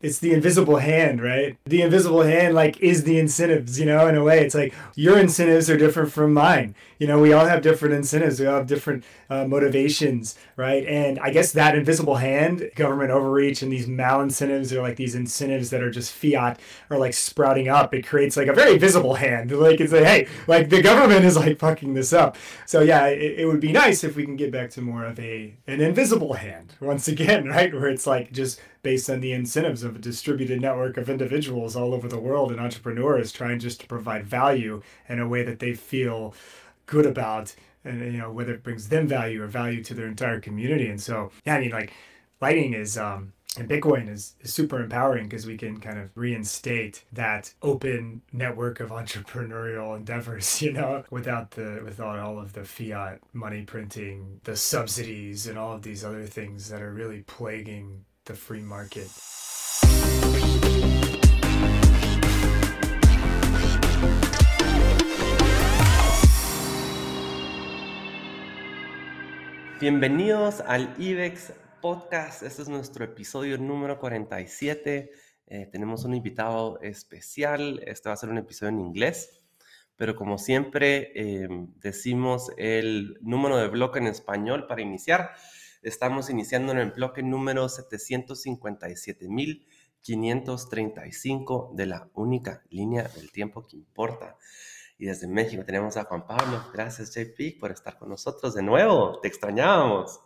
it's the invisible hand, right? The invisible hand, like, is the incentives, you know, in a way. It's like your incentives are different from mine. You know, we all have different incentives, we all have different uh, motivations, right? And I guess that invisible hand, government overreach, and these malincentives are like these incentives that are just fiat or like sprouting up. It creates like a very visible hand. Like, it's like, hey, like the government is like fucking this up. So, yeah, it, it would be nice if we can get back to more of a an invisible hand once again, right? Where it's like just based on the incentives of a distributed network of individuals all over the world and entrepreneurs trying just to provide value in a way that they feel good about and you know whether it brings them value or value to their entire community. And so yeah i mean like lightning is um and bitcoin is, is super empowering because we can kind of reinstate that open network of entrepreneurial endeavors you know without the without all of the fiat money printing the subsidies and all of these other things that are really plaguing the free market. Bienvenidos al IBEX Podcast. Este es nuestro episodio número 47. Eh, tenemos un invitado especial. Este va a ser un episodio en inglés, pero como siempre eh, decimos el número de bloque en español para iniciar. Estamos iniciando en el bloque número 757.535 de la única línea del tiempo que importa. Y desde México tenemos a Juan Pablo. Gracias, JP, por estar con nosotros de nuevo. Te extrañábamos.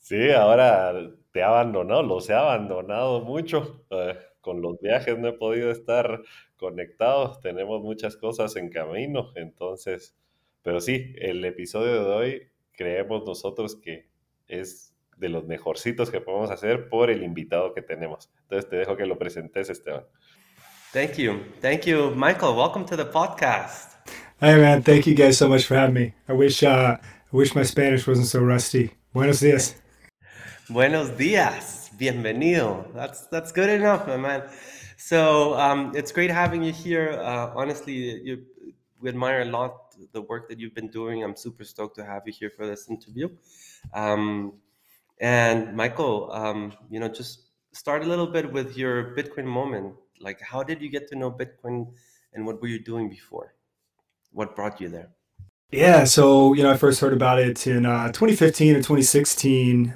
Sí, ahora te ha abandonado, los he abandonado mucho. Eh, con los viajes no he podido estar conectado. Tenemos muchas cosas en camino. Entonces, pero sí, el episodio de hoy creemos nosotros que es de los mejorcitos que podemos hacer por el invitado que tenemos. Entonces te dejo que lo presentes, Esteban. Thank you. Thank you, Michael. Welcome to the podcast. Hey, man. Thank you guys so much for having me. I wish, uh, I wish my Spanish wasn't so rusty. Buenos dias. Buenos dias. Bienvenido. That's that's good enough, my man. So um, it's great having you here. Uh, honestly, you, we admire a lot the work that you've been doing. I'm super stoked to have you here for this interview. Um, and Michael, um, you know, just start a little bit with your Bitcoin moment. Like, how did you get to know Bitcoin, and what were you doing before? What brought you there? Yeah, so you know, I first heard about it in uh, 2015 or 2016,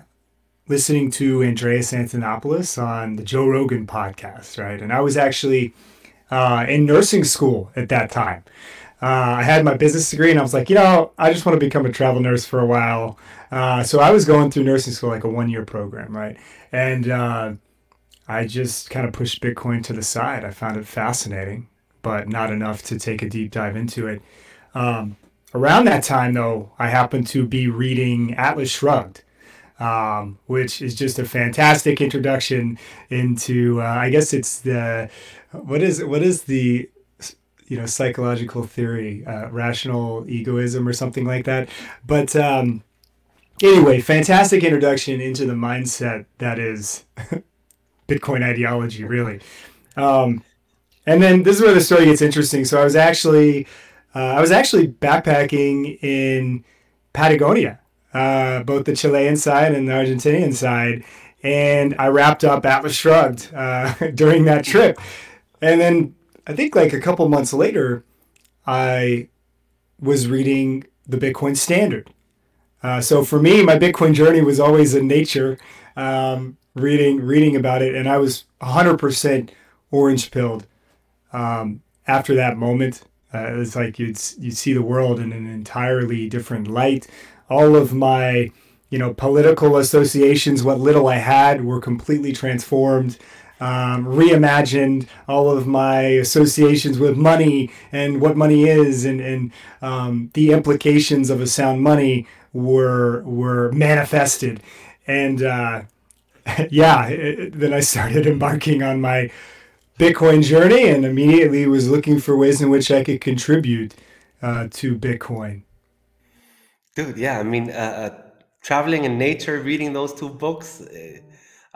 listening to Andreas Antonopoulos on the Joe Rogan podcast, right? And I was actually uh, in nursing school at that time. Uh, I had my business degree, and I was like, you know, I just want to become a travel nurse for a while. Uh, so I was going through nursing school, like a one year program, right? And uh, I just kind of pushed Bitcoin to the side. I found it fascinating, but not enough to take a deep dive into it. Um, around that time, though, I happened to be reading Atlas Shrugged. Um, which is just a fantastic introduction into, uh, I guess it's the, what is what is the you know psychological theory uh, rational egoism or something like that but um, anyway, fantastic introduction into the mindset that is Bitcoin ideology, really. Um, and then this is where the story gets interesting. So I was actually, uh, I was actually backpacking in Patagonia, uh, both the Chilean side and the Argentinian side, and I wrapped up Atlas Shrugged uh, during that trip. And then I think like a couple months later, I was reading the Bitcoin Standard uh, so for me, my Bitcoin journey was always in nature, um, reading reading about it, and I was 100% orange pilled um, after that moment. Uh, it's like you'd you see the world in an entirely different light. All of my you know political associations, what little I had, were completely transformed. Um, reimagined all of my associations with money and what money is and, and um, the implications of a sound money were were manifested, and uh, yeah, it, then I started embarking on my Bitcoin journey, and immediately was looking for ways in which I could contribute uh, to Bitcoin. Dude, yeah, I mean, uh, uh traveling in nature, reading those two books, uh,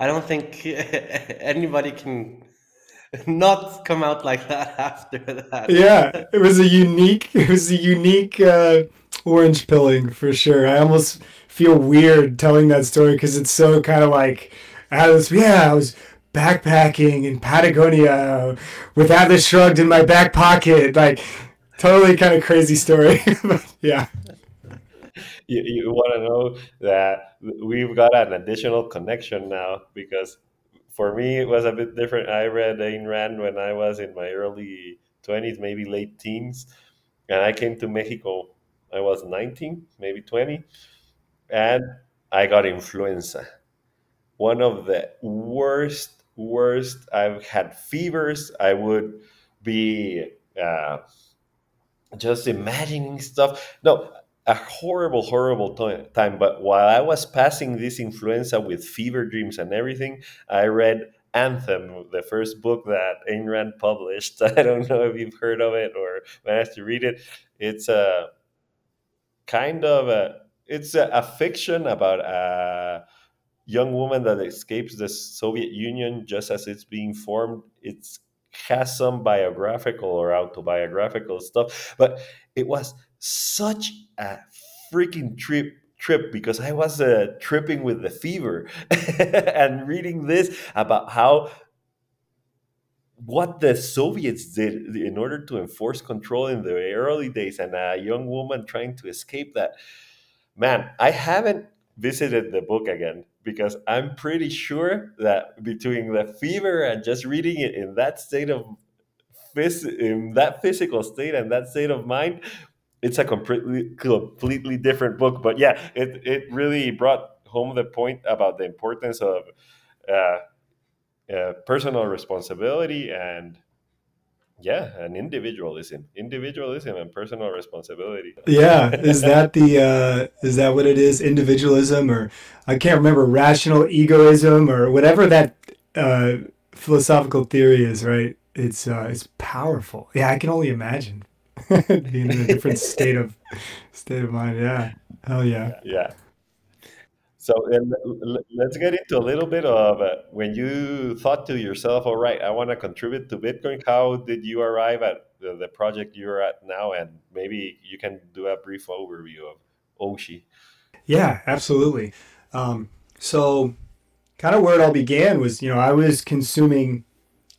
I don't think anybody can not come out like that after that. Yeah, it was a unique. It was a unique uh, orange pilling for sure. I almost feel weird telling that story because it's so kind of like I was yeah I was backpacking in Patagonia with Atlas Shrugged in my back pocket. Like, totally kind of crazy story. yeah. You, you want to know that we've got an additional connection now because for me it was a bit different. I read Ayn Rand when I was in my early 20s, maybe late teens, and I came to Mexico. I was 19, maybe 20, and I got influenza. One of the worst, worst. I've had fevers. I would be uh, just imagining stuff. No, a horrible, horrible time. But while I was passing this influenza with fever dreams and everything, I read Anthem, the first book that Ayn Rand published. I don't know if you've heard of it or managed to read it. It's a kind of a it's a, a fiction about a young woman that escapes the Soviet Union just as it's being formed. It's has some biographical or autobiographical stuff, but it was such a freaking trip trip because I was uh, tripping with the fever and reading this about how what the Soviets did in order to enforce control in the early days and a young woman trying to escape that. Man, I haven't visited the book again because I'm pretty sure that between the fever and just reading it in that state of in that physical state and that state of mind it's a completely completely different book. But yeah, it it really brought home the point about the importance of uh, uh, personal responsibility and yeah, and individualism, individualism and personal responsibility. Yeah, is that the uh, is that what it is? Individualism, or I can't remember rational egoism, or whatever that uh, philosophical theory is. Right? It's uh, it's powerful. Yeah, I can only imagine. being in a different state of state of mind. Yeah, hell yeah. Yeah. So let's get into a little bit of uh, when you thought to yourself, "All right, I want to contribute to Bitcoin." How did you arrive at the, the project you're at now? And maybe you can do a brief overview of Oshi. Yeah, absolutely. Um, so, kind of where it all began was, you know, I was consuming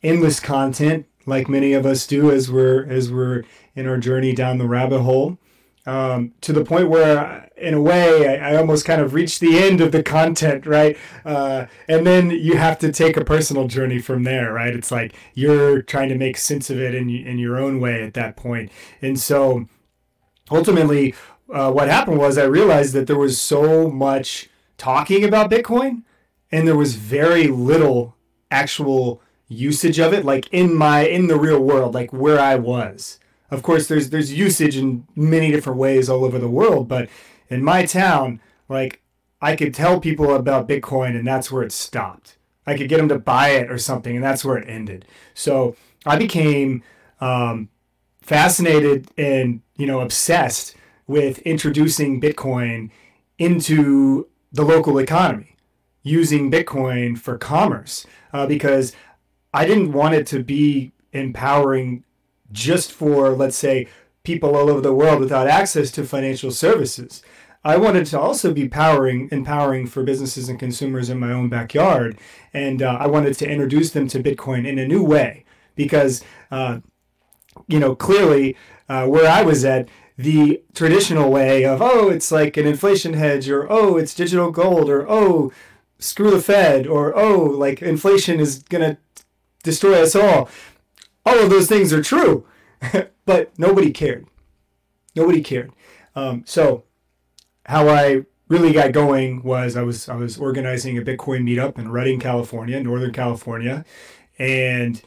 endless content like many of us do as we're as we're in our journey down the rabbit hole um, to the point where in a way I, I, almost kind of reached the end of the content right? Uh, and then you have to take a personal journey from there right? It's like you're trying to make sense of it in, in your own way at that point. and so ultimately uh, what happened was i realized that there was so much talking about bitcoin and there was very little actual usage of it like in my in the real world like where i was of course there's there's usage in many different ways all over the world but in my town like i could tell people about bitcoin and that's where it stopped. I could get them to buy it or something and that's where it ended. So i became um, fascinated and you know obsessed with introducing bitcoin into the local economy using bitcoin for commerce uh, because I didn't want it to be empowering just for, let's say, people all over the world without access to financial services. I wanted to also be powering, empowering for businesses and consumers in my own backyard, and uh, I wanted to introduce them to Bitcoin in a new way because, uh, you know, clearly uh, where I was at, the traditional way of oh, it's like an inflation hedge, or oh, it's digital gold, or oh, screw the Fed, or oh, like inflation is gonna destroy us all. All of those things are true, but nobody cared. Nobody cared. Um, so, how I really got going was I was I was organizing a Bitcoin meetup in Redding, California, Northern California, and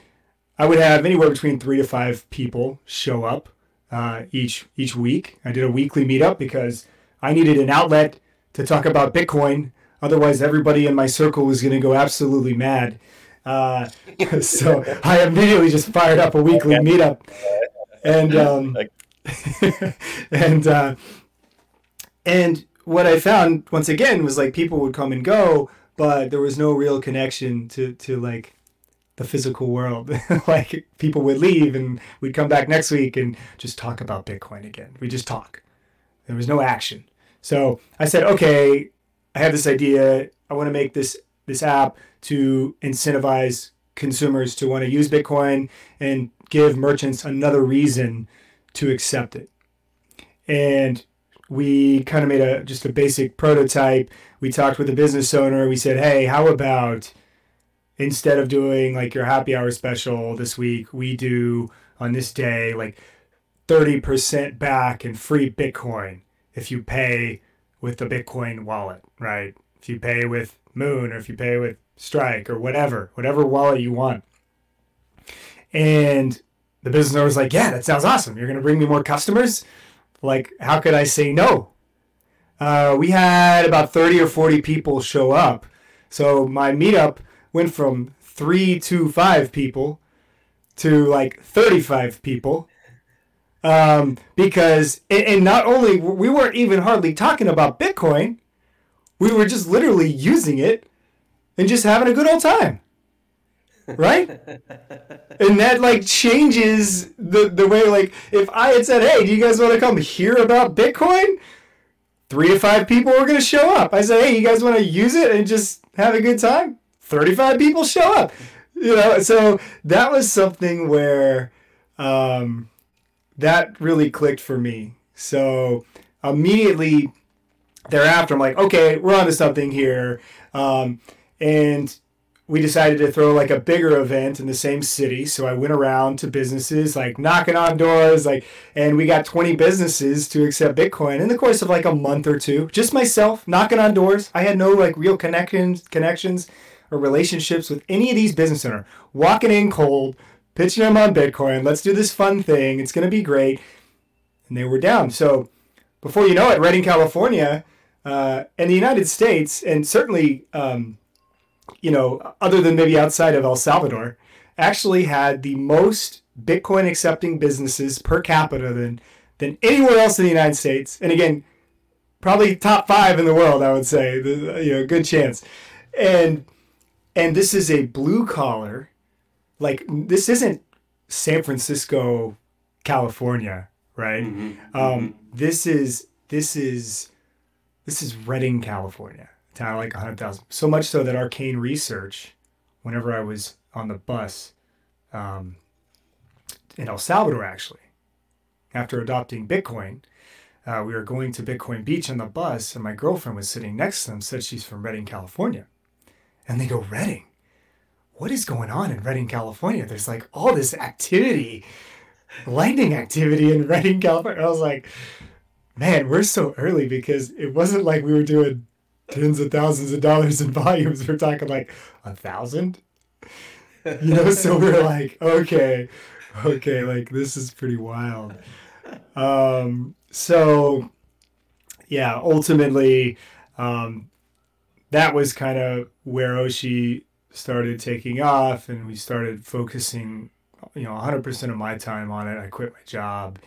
I would have anywhere between three to five people show up uh, each each week. I did a weekly meetup because I needed an outlet to talk about Bitcoin. Otherwise, everybody in my circle was going to go absolutely mad. Uh, so I immediately just fired up a weekly meetup, and um, and uh, and what I found once again was like people would come and go, but there was no real connection to to like the physical world. like people would leave and we'd come back next week and just talk about Bitcoin again. We just talk. There was no action. So I said, okay, I have this idea. I want to make this this app to incentivize consumers to want to use Bitcoin and give merchants another reason to accept it. And we kind of made a just a basic prototype. We talked with a business owner. We said, "Hey, how about instead of doing like your happy hour special this week, we do on this day like 30% back and free Bitcoin if you pay with the Bitcoin wallet, right? If you pay with Muun or if you pay with Strike or whatever, whatever wallet you want." And the business owner was like, "Yeah, that sounds awesome. You're going to bring me more customers." like how could I say no? Uh, we had about 30 or 40 people show up. So my meetup went from three to five people to like 35 people. Um, because, and, and not only, we weren't even hardly talking about Bitcoin, we were just literally using it and just having a good old time right? and that like changes the the way like if I had said, "Hey, do you guys want to come hear about Bitcoin?" Three to five people were going to show up. I said, "Hey, you guys want to use it and just have a good time?" Thirty-five people show up. You know, so that was something where um, that really clicked for me. So immediately thereafter, I'm like, okay, we're onto something here. Um, and we decided to throw like a bigger event in the same city. So I went around to businesses, like knocking on doors, like, and we got 20 businesses to accept Bitcoin in the course of like a month or two. Just myself knocking on doors. I had no like real connections, connections or relationships with any of these business owners. Walking in cold, pitching them on Bitcoin. Let's do this fun thing. It's going to be great. And they were down. So before you know it, Redding, California, uh, and the United States, and certainly, um, you know, other than maybe outside of El Salvador, actually had the most Bitcoin accepting businesses per capita than than anywhere else in the United States. And again, probably top five in the world, I would say. You know, good chance. And and this is a blue collar, like this isn't San Francisco, California, right? Mm-hmm. Um, mm-hmm. This is this is this is Redding, California to like 100,000. So much so that Arcane Research, whenever I was on the bus um, in El Salvador, actually, after adopting Bitcoin, uh, we were going to Bitcoin Beach on the bus, and my girlfriend was sitting next to them, said she's from Redding, California. And they go, Redding? What is going on in Redding, California? There's like all this activity, lightning activity in Redding, California. I was like, man, we're so early because it wasn't like we were doing tens of thousands of dollars in volumes. We're talking like a thousand. You know, so we're like, okay, okay, like this is pretty wild. Um, so yeah, ultimately, um, that was kind of where Oshi started taking off, and we started focusing, you know, 100% of my time on it. I quit my job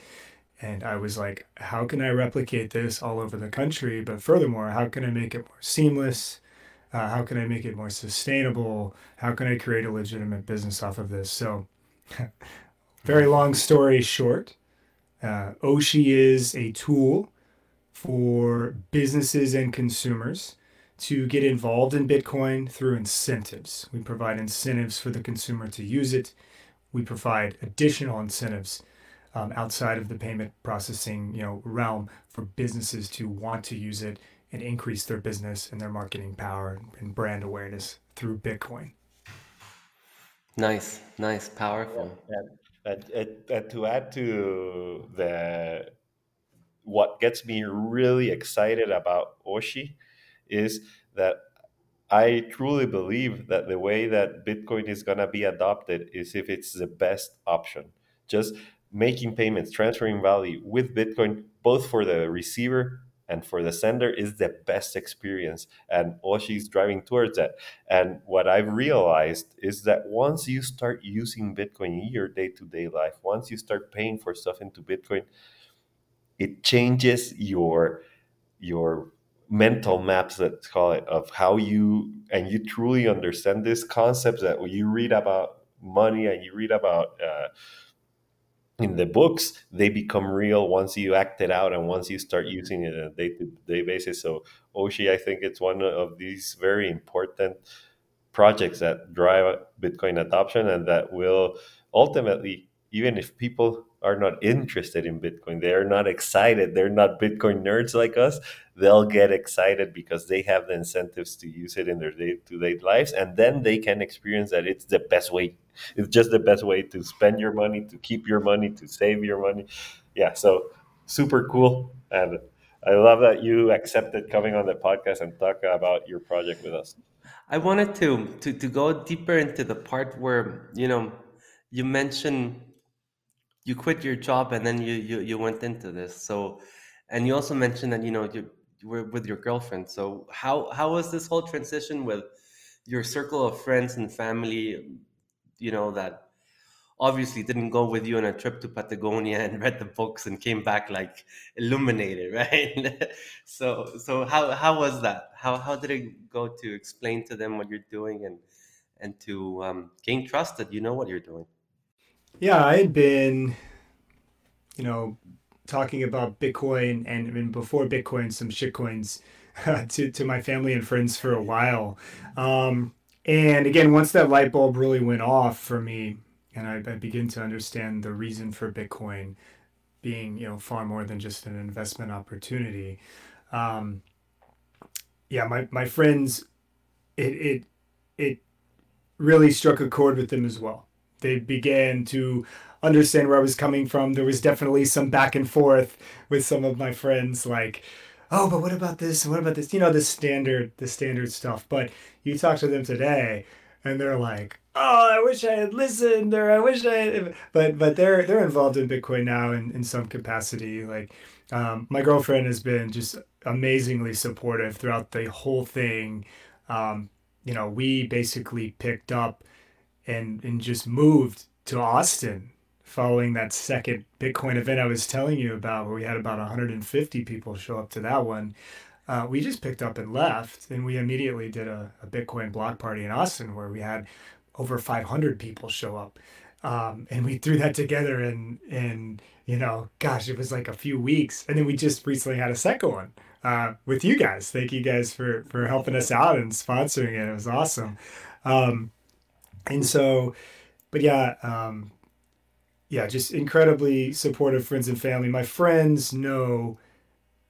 and I was like, how can I replicate this all over the country? But furthermore, how can I make it more seamless? Uh, how can I make it more sustainable? How can I create a legitimate business off of this? So, very long story short, uh, Oshi is a tool for businesses and consumers to get involved in Bitcoin through incentives. We provide incentives for the consumer to use it. We provide additional incentives um, outside of the payment processing you know realm for businesses to want to use it and increase their business and their marketing power and brand awareness through Bitcoin. Nice, nice, powerful. And, and, and, and to add to the what gets me really excited about Oshi is that I truly believe that the way that Bitcoin is going to be adopted is if it's the best option. Just making payments, transferring value with Bitcoin, both for the receiver and for the sender, is the best experience. And Oshi's driving towards that. And what I've realized is that once you start using Bitcoin in your day to day life, once you start paying for stuff into Bitcoin, it changes your your mental maps let's call it of how you and you truly understand this concept that when you read about money and you read about uh, in the books they become real once you act it out and once you start mm-hmm. using it on a day-to-day basis so oshi i think it's one of these very important projects that drive Bitcoin adoption and that will ultimately, even if people are not interested in Bitcoin, they are not excited, they're not Bitcoin nerds like us, they'll get excited because they have the incentives to use it in their day to day lives. And then they can experience that it's the best way. It's just the best way to spend your money, to keep your money, to save your money. Yeah. So super cool. And I love that you accepted coming on the podcast and talk about your project with us. I wanted to to to go deeper into the part where you know you mentioned you quit your job and then you you, you went into this. So, and you also mentioned that you know you, you were with your girlfriend. So how how was this whole transition with your circle of friends and family? You know that obviously didn't go with you on a trip to Patagonia and read the books and came back like illuminated, right? so so how how was that? How how did it go to explain to them what you're doing and and to um, gain trust that you know what you're doing? Yeah, I had been, you know, talking about Bitcoin and even before Bitcoin, some shitcoins to to my family and friends for a while. Um, and again, once that light bulb really went off for me, and I, I begin to understand the reason for Bitcoin being you know far more than just an investment opportunity. Um, yeah, my my friends, it it it really struck a chord with them as well. They began to understand where I was coming from. There was definitely some back and forth with some of my friends, like, "Oh, but what about this? What about this?" You know, the standard, the standard stuff. But you talk to them today, and they're like, oh, I wish I had listened, or I wish I had. But but they're they're involved in Bitcoin now in, in some capacity. Like um, my girlfriend has been just amazingly supportive throughout the whole thing. Um, you know, we basically picked up and and just moved to Austin following that second Bitcoin event I was telling you about, where we had about 150 people show up to that one. Uh, we just picked up and left, and we immediately did a, a Bitcoin block party in Austin where we had over 500 people show up. Um, and we threw that together and and you know gosh it was like a few weeks and then we just recently had a second one uh, with you guys thank you guys for for helping us out and sponsoring it it was awesome um, and so but yeah um, yeah just incredibly supportive friends and family. My friends know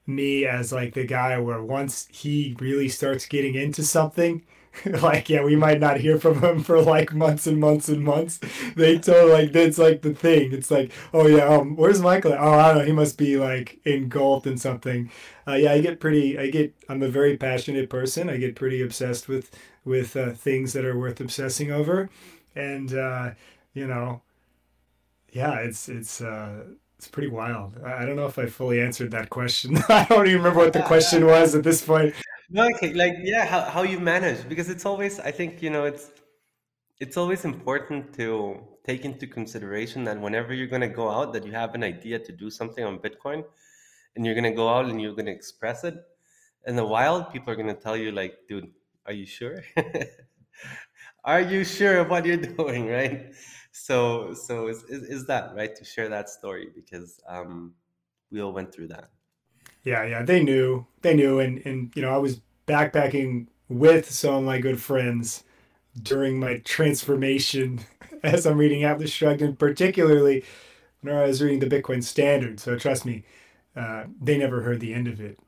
me as like the guy where once he really starts getting into something like yeah we might not hear from him for like months and months and months. They told like that's like the thing. It's like oh yeah um where's michael oh i don't know. He must be like engulfed in something. Uh, yeah i get pretty i get i'm a very passionate person. I get pretty obsessed with with uh, things that are worth obsessing over. And uh you know yeah it's it's uh it's pretty wild. I don't know if I fully answered that question. I don't even remember what the question was at this point. No, okay, like yeah, how, how you manage because it's always I think you know it's it's always important to take into consideration that whenever you're going to go out that you have an idea to do something on Bitcoin and you're going to go out and you're going to express it in the wild people are going to tell you like dude are you sure are you sure of what you're doing right so so is, is, is that right to share that story? Because um we all went through that. Yeah, yeah, they knew, they knew, and and you know, I was backpacking with some of my good friends during my transformation as I'm reading Atlas Shrugged, and particularly when I was reading the Bitcoin Standard. So trust me, uh, they never heard the end of it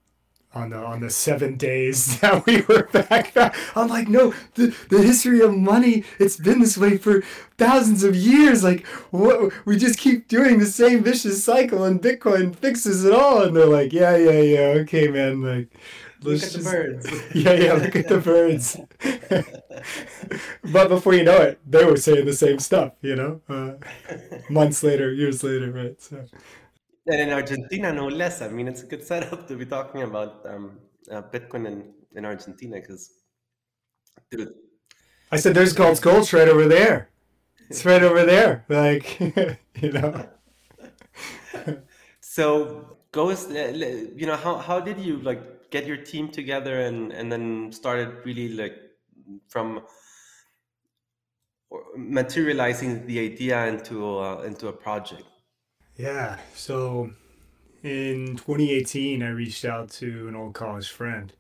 on the on the seven days that we were back. I'm like, no, the, the history of money, it's been this way for thousands of years. Like, what we just keep doing the same vicious cycle, and Bitcoin fixes it all. And they're like, yeah, yeah, yeah, okay, man, like. Look at just, the birds. yeah, yeah, look at the birds. but before you know it, they were saying the same stuff, you know, uh, months later, years later, right? So. And in Argentina, no less. I mean, it's a good setup to be talking about um, uh, Bitcoin in, in Argentina because, dude. I said, there's gold gold right over there. It's right over there. Like, you know. so, goes, you know, how, how did you like get your team together and, and then started really like from materializing the idea into a, into a project? Yeah. So in 2018, I reached out to an old college friend,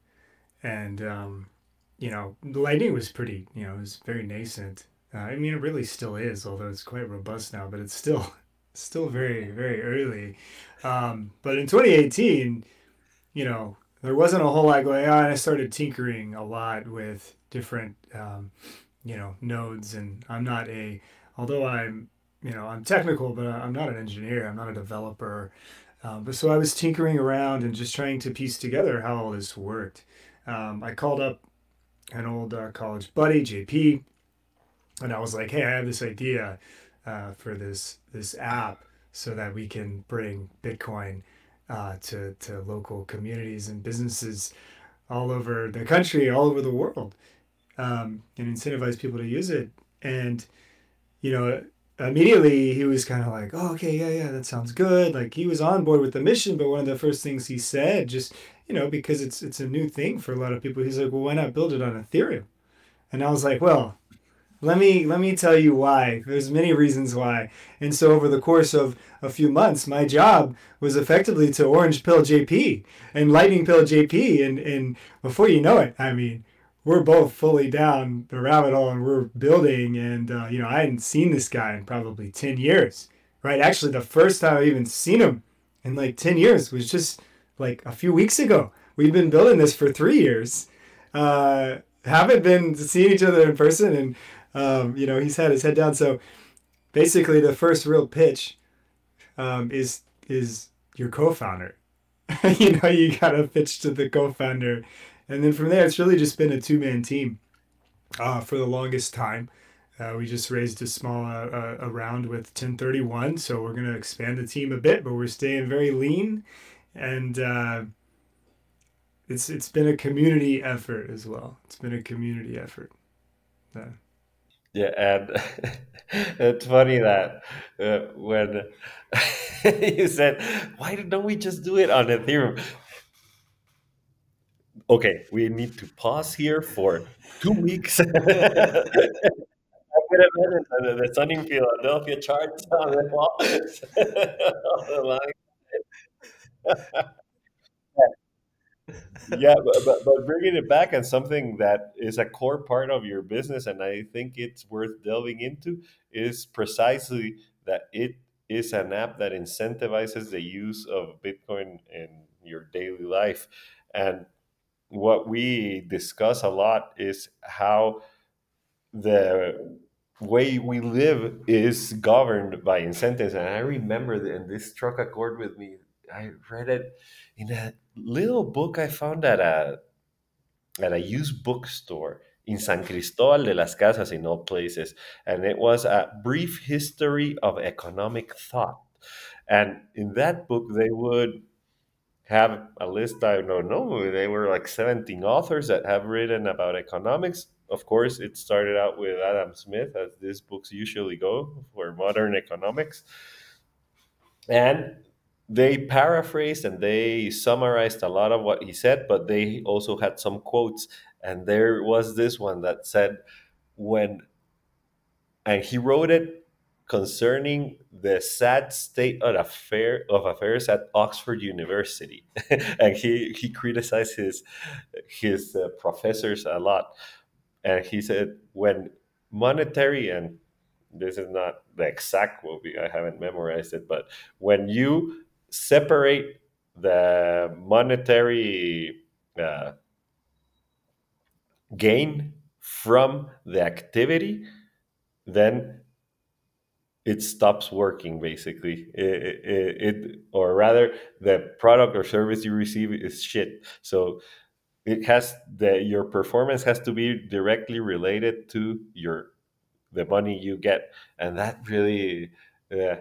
and um, you know, the Lightning was pretty, you know, it was very nascent. Uh, I mean, it really still is, although it's quite robust now, but it's still still very very early. Um, but in 2018, you know, there wasn't a whole lot going on. I started tinkering a lot with different, um, you know, nodes, and I'm not a, although I'm, you know, I'm technical, but I'm not an engineer. I'm not a developer. Um, but so I was tinkering around and just trying to piece together how all this worked. Um, I called up an old uh, college buddy, JP, and I was like, "Hey, I have this idea uh, for this this app so that we can bring Bitcoin uh, to to local communities and businesses all over the country, all over the world, um, and incentivize people to use it." And you know, immediately he was kind of like, "Oh, okay, yeah, yeah, that sounds good." Like he was on board with the mission, but one of the first things he said, just you know, because it's it's a new thing for a lot of people, he's like, "Well, why not build it on Ethereum?" And I was like, "Well." let me let me tell you why there's many reasons why and so over the course of a few months my job was effectively to orange pill jp and lightning pill jp and and before you know it i mean we're both fully down the rabbit hole and we're building and uh, you know i hadn't seen this guy in probably 10 years right actually the first time i even seen him in like 10 years was just like a few weeks ago we've been building this for three years uh, haven't been seeing each other in person and um, you know, he's had his head down. So basically, the first real pitch um, is is your co-founder. you know, you gotta pitch to the co-founder, and then from there, it's really just been a two-man team uh, for the longest time. Uh, we just raised a small uh, a round with Ten31, so we're gonna expand the team a bit, but we're staying very lean, and uh, it's it's been a community effort as well. It's been a community effort. Uh, yeah, and it's funny that uh, when you said, "Why don't we just do it on Ethereum?" Okay, we need to pause here for two weeks. I could have the sunny Philadelphia charts on the wall. yeah, but, but, but, bringing it back and something that is a core part of your business, and I think it's worth delving into, is precisely that it is an app that incentivizes the use of Bitcoin in your daily life. And what we discuss a lot is how the way we live is governed by incentives. And I remember, that, and this struck a chord with me. I read it in a little book I found at a at a used bookstore in San Cristobal de las Casas, in all places, and it was a brief history of economic thought. And in that book, they would have a list. I don't know. They were like 17 authors that have written about economics. Of course, it started out with Adam Smith, as these books usually go for modern economics. And they paraphrased and they summarized a lot of what he said, but they also had some quotes. And there was this one that said, when, and he wrote it concerning the sad state of, affair, of affairs at Oxford University. and he, he criticized his, his uh, professors a lot. And he said, when monetary and this is not the exact quote, I haven't memorized it, but when you separate the monetary uh, gain from the activity, then it stops working basically it, it, it, or rather the product or service you receive is shit so it has the your performance has to be directly related to your the money you get and that really uh,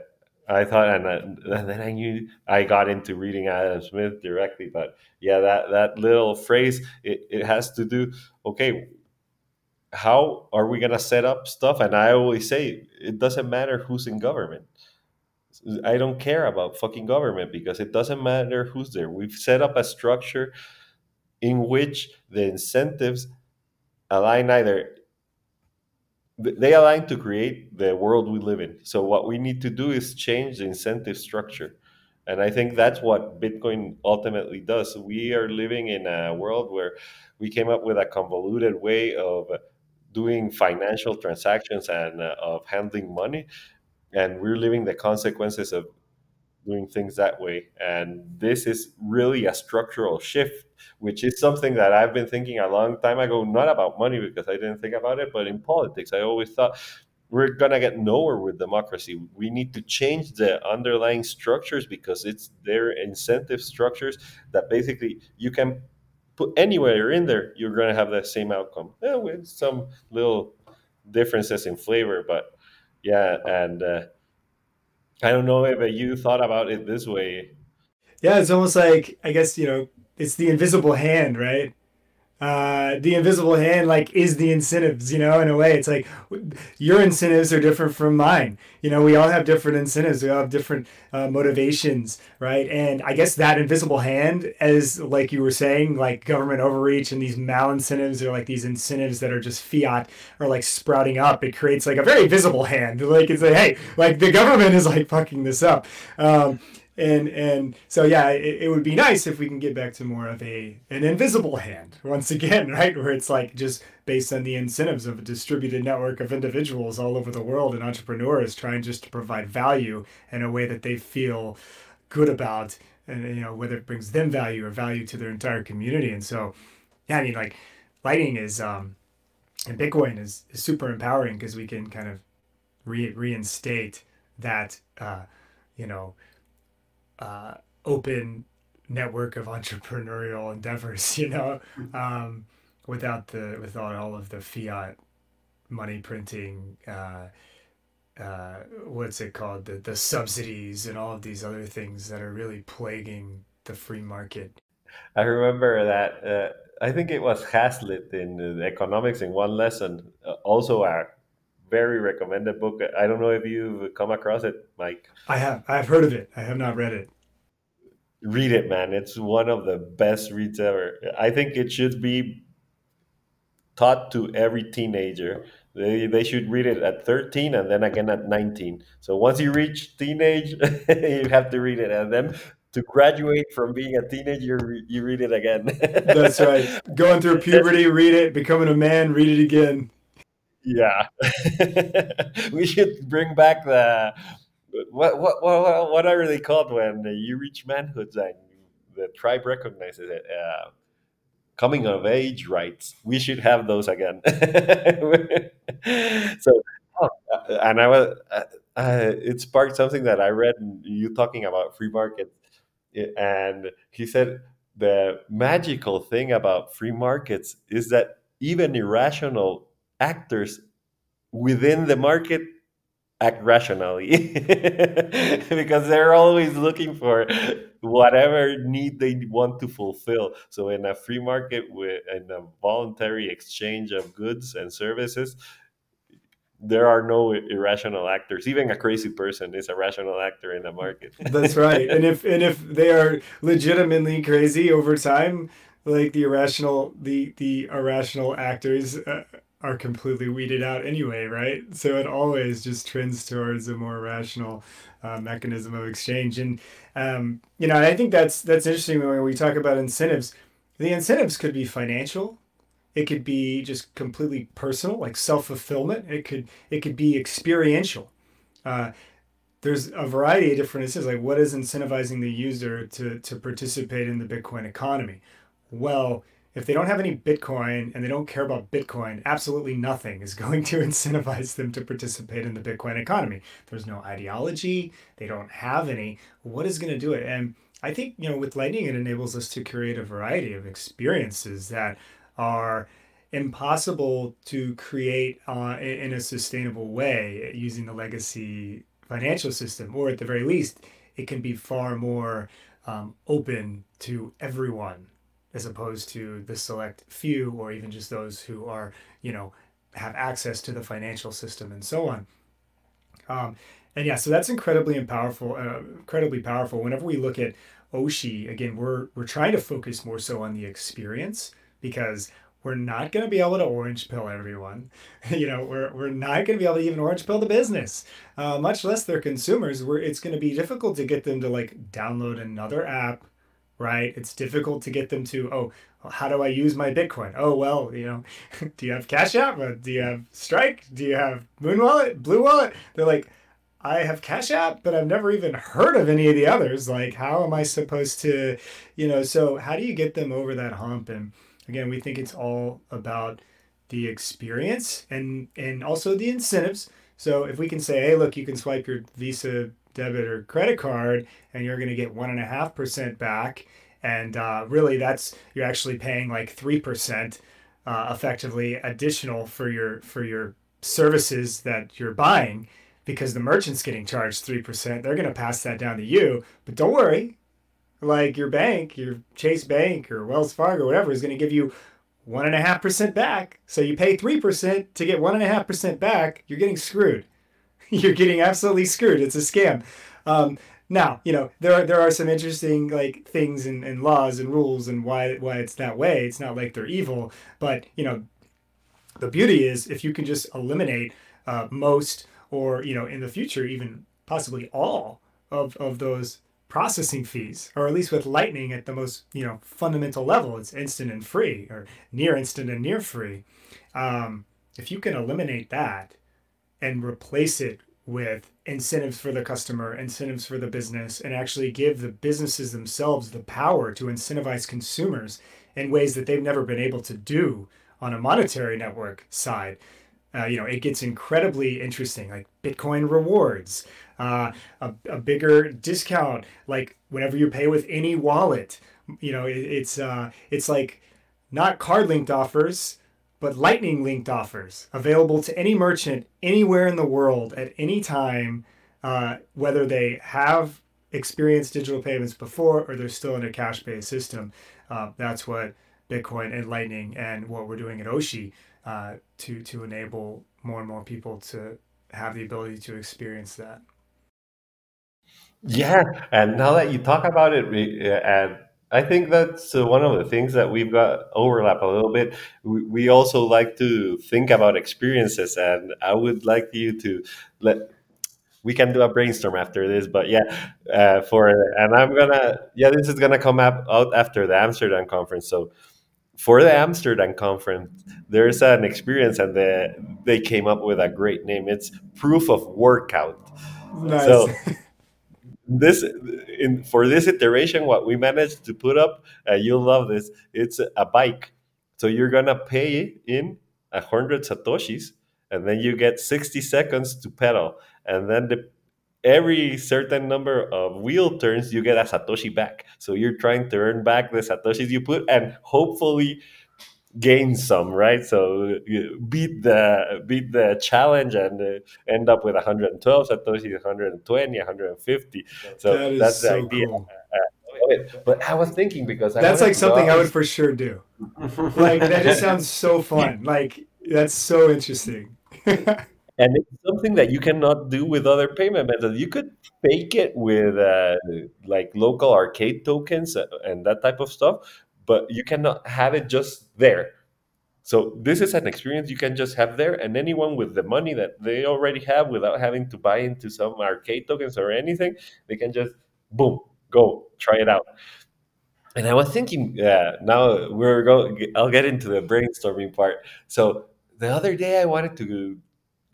I thought, and, and, then I knew I got into reading Adam Smith directly. But yeah, that that little phrase it, it has to do. Okay, how are we gonna set up stuff? And I always say it doesn't matter who's in government. I don't care about fucking government because it doesn't matter who's there. We've set up a structure in which the incentives align either they align to create the world we live in. So what we need to do is change the incentive structure. And I think that's what Bitcoin ultimately does. We are living in a world where we came up with a convoluted way of doing financial transactions and uh, of handling money. And we're living the consequences of doing things that way. And this is really a structural shift, which is something that I've been thinking a long time ago, not about money because I didn't think about it, but in politics. I always thought we're going to get nowhere with democracy. We need to change the underlying structures because it's their incentive structures that basically you can put anywhere you're in there, you're going to have the same outcome yeah, with some little differences in flavor. But yeah, and uh, I don't know if you thought about it this way. Yeah, it's almost like, I guess, you know, it's the invisible hand, right? Uh, the invisible hand like is the incentives you know in a way. It's like your incentives are different from mine. You know we all have different incentives. We all have different uh, motivations right? And i guess that invisible hand as like you were saying like government overreach and these mal incentives or like these incentives that are just fiat are like sprouting up. It creates like a very visible hand. Like it's like hey like the government is like fucking this up. Um, and and so yeah it, it would be nice if we can get back to more of a an invisible hand once again right? Where it's like just based on the incentives of a distributed network of individuals all over the world and entrepreneurs trying just to provide value in a way that they feel good about and you know whether it brings them value or value to their entire community. And so yeah i mean like lightning is um and bitcoin is, is super empowering because we can kind of re- reinstate that uh you know uh, open network of entrepreneurial endeavors, you know, um, without the without all of the fiat money printing. Uh, uh, what's it called? The the subsidies and all of these other things that are really plaguing the free market. I remember that. Uh, I think it was Hazlitt in economics in one lesson. Uh, also, a very recommended book. I don't know if you've come across it, Mike. I have. I've heard of it. I have not read it. Read it, man. It's one of the best reads ever. I think it should be taught to every teenager. They, they should read it at 13 and then again at 19. So once you reach teenage, you have to read it. And then to graduate from being a teenager, you read it again. That's right. Going through puberty, read it. Becoming a man, read it again. Yeah. we should bring back the what what what what are they called when you reach manhood and the tribe recognizes it? Uh, coming of age rites. We should have those again. so, oh, uh, and I was uh, uh, it sparked something that I read you talking about free markets, and he said the magical thing about free markets is that even irrational actors within the market act rationally. Because they're always looking for whatever need they want to fulfill. So in a free market with in a voluntary exchange of goods and services there are no irrational actors. Even a crazy person is a rational actor in the market. That's right. And if and if they are legitimately crazy over time like the irrational the the irrational actors uh, are completely weeded out anyway, right? So it always just trends towards a more rational uh, mechanism of exchange. And um, you know, I think that's that's interesting when we talk about incentives. The incentives could be financial. It could be just completely personal, like self fulfillment. It could it could be experiential. Uh, there's a variety of different incentives. Like what is incentivizing the user to to participate in the Bitcoin economy? Well, if they don't have any Bitcoin and they don't care about Bitcoin, absolutely nothing is going to incentivize them to participate in the Bitcoin economy. There's no ideology, they don't have any. What is going to do it? And I think, you know, with Lightning, it enables us to create a variety of experiences that are impossible to create uh, in a sustainable way using the legacy financial system, or at the very least, it can be far more um, open to everyone as opposed to the select few or even just those who are, you know, have access to the financial system and so on. Um, and yeah, so that's incredibly powerful, uh, incredibly powerful. Whenever we look at Oshi, again, we're we're trying to focus more so on the experience because we're not going to be able to orange pill everyone. you know, we're, we're not going to be able to even orange pill the business, uh, much less their consumers. Where it's going to be difficult to get them to like download another app, right? It's difficult to get them to oh, how do I use my Bitcoin? Oh well, you know, do you have Cash App? Do you have Strike? Do you have Muun Wallet? Blue Wallet? They're like. I have Cash App, but I've never even heard of any of the others. Like, how am I supposed to, you know? So, how do you get them over that hump? And Again, we think it's all about the experience and and also the incentives. So if we can say, hey, look, you can swipe your Visa debit or credit card and you're going to get one and a half percent back, and uh, really that's you're actually paying like three percent uh, effectively additional for your for your services that you're buying because the merchant's getting charged 3%. They're going to pass that down to you. But don't worry, like your bank, your Chase Bank or Wells Fargo, whatever, is going to give you one and a half percent back. So you pay three percent to get one and a half percent back. You're getting screwed. You're getting absolutely screwed. It's a scam. Um, now, you know there are there are some interesting like things and, and laws and rules and why why it's that way. It's not like they're evil, but you know the beauty is if you can just eliminate uh, most or you know in the future even possibly all of of those processing fees, or at least with Lightning at the most you know fundamental level, it's instant and free, or near instant and near free. Um, if you can eliminate that and replace it with incentives for the customer, incentives for the business, and actually give the businesses themselves the power to incentivize consumers in ways that they've never been able to do on a monetary network side. Uh, you know, it gets incredibly interesting, like Bitcoin rewards, uh, a, a bigger discount, like whenever you pay with any wallet. You know, it, it's uh, it's like not card linked offers, but lightning linked offers available to any merchant anywhere in the world at any time, uh, whether they have experienced digital payments before or they're still in a cash based system. Uh, that's what Bitcoin and Lightning and what we're doing at Oshi uh, to to enable more and more people to have the ability to experience that. Yeah, and now that you talk about it, and I think that's uh, one of the things that we've got overlap a little bit. We, we also like to think about experiences, and I would like you to let. We can do a brainstorm after this, but yeah, uh, for and I'm gonna yeah, this is gonna come up out after the Amsterdam conference. So for the Amsterdam conference, there's an experience, and the, they came up with a great name. It's proof of workout. Nice. So this in for this iteration what we managed to put up uh, you'll love this it's a bike. So you're gonna pay in a hundred satoshis and then you get 60 seconds to pedal. And then the every certain number of wheel turns you get a satoshi back. So you're trying to earn back the satoshis you put and hopefully gain some, right? So beat the beat the challenge and uh, end up with 112 satoshi, 120, 150. So that's so the idea. Cool. Uh, but I was thinking because I that's like something I would for sure do. like that just sounds so fun. Like that's so interesting. and it's something that you cannot do with other payment methods. You could fake it with uh, like local arcade tokens uh, and that type of stuff, but you cannot have it just there. So this is an experience you can just have there, and anyone with the money that they already have, without having to buy into some arcade tokens or anything, they can just boom go try it out. And I was thinking, yeah, now we're going. I'll get into the brainstorming part. So the other day, I wanted to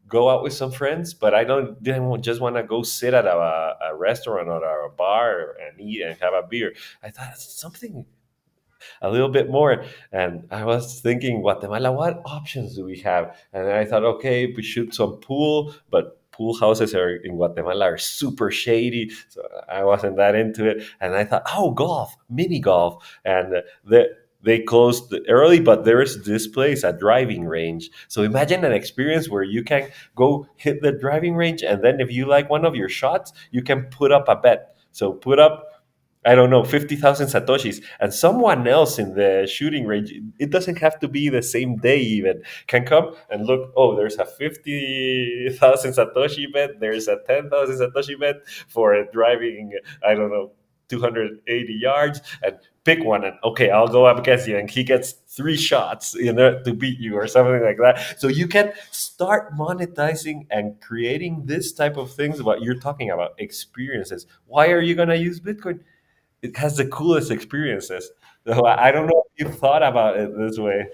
go out with some friends, but I don't didn't just want to go sit at a, a restaurant or a bar and eat and have a beer. I thought something a little bit more. And I was thinking, Guatemala, what options do we have? And I thought, okay, we shoot some pool, but pool houses are in Guatemala are super shady, so I wasn't that into it. And I thought, oh, golf, mini golf, and the they closed early, but there is this place, a driving range. So imagine an experience where you can go hit the driving range, and then if you like one of your shots, you can put up a bet. So put up I don't know, 50,000 Satoshis, and someone else in the shooting range, it doesn't have to be the same day even, can come and look, oh, there's a 50,000 Satoshi bet, there's a 10,000 Satoshi bet for driving, I don't know, 280 yards and pick one and okay i'll go up against you. And he gets three shots you know to beat you or something like that. So you can start monetizing and creating this type of things what you're talking about experiences. Why are you going to use bitcoin it has the coolest experiences. So i don't know if you've thought about it this way.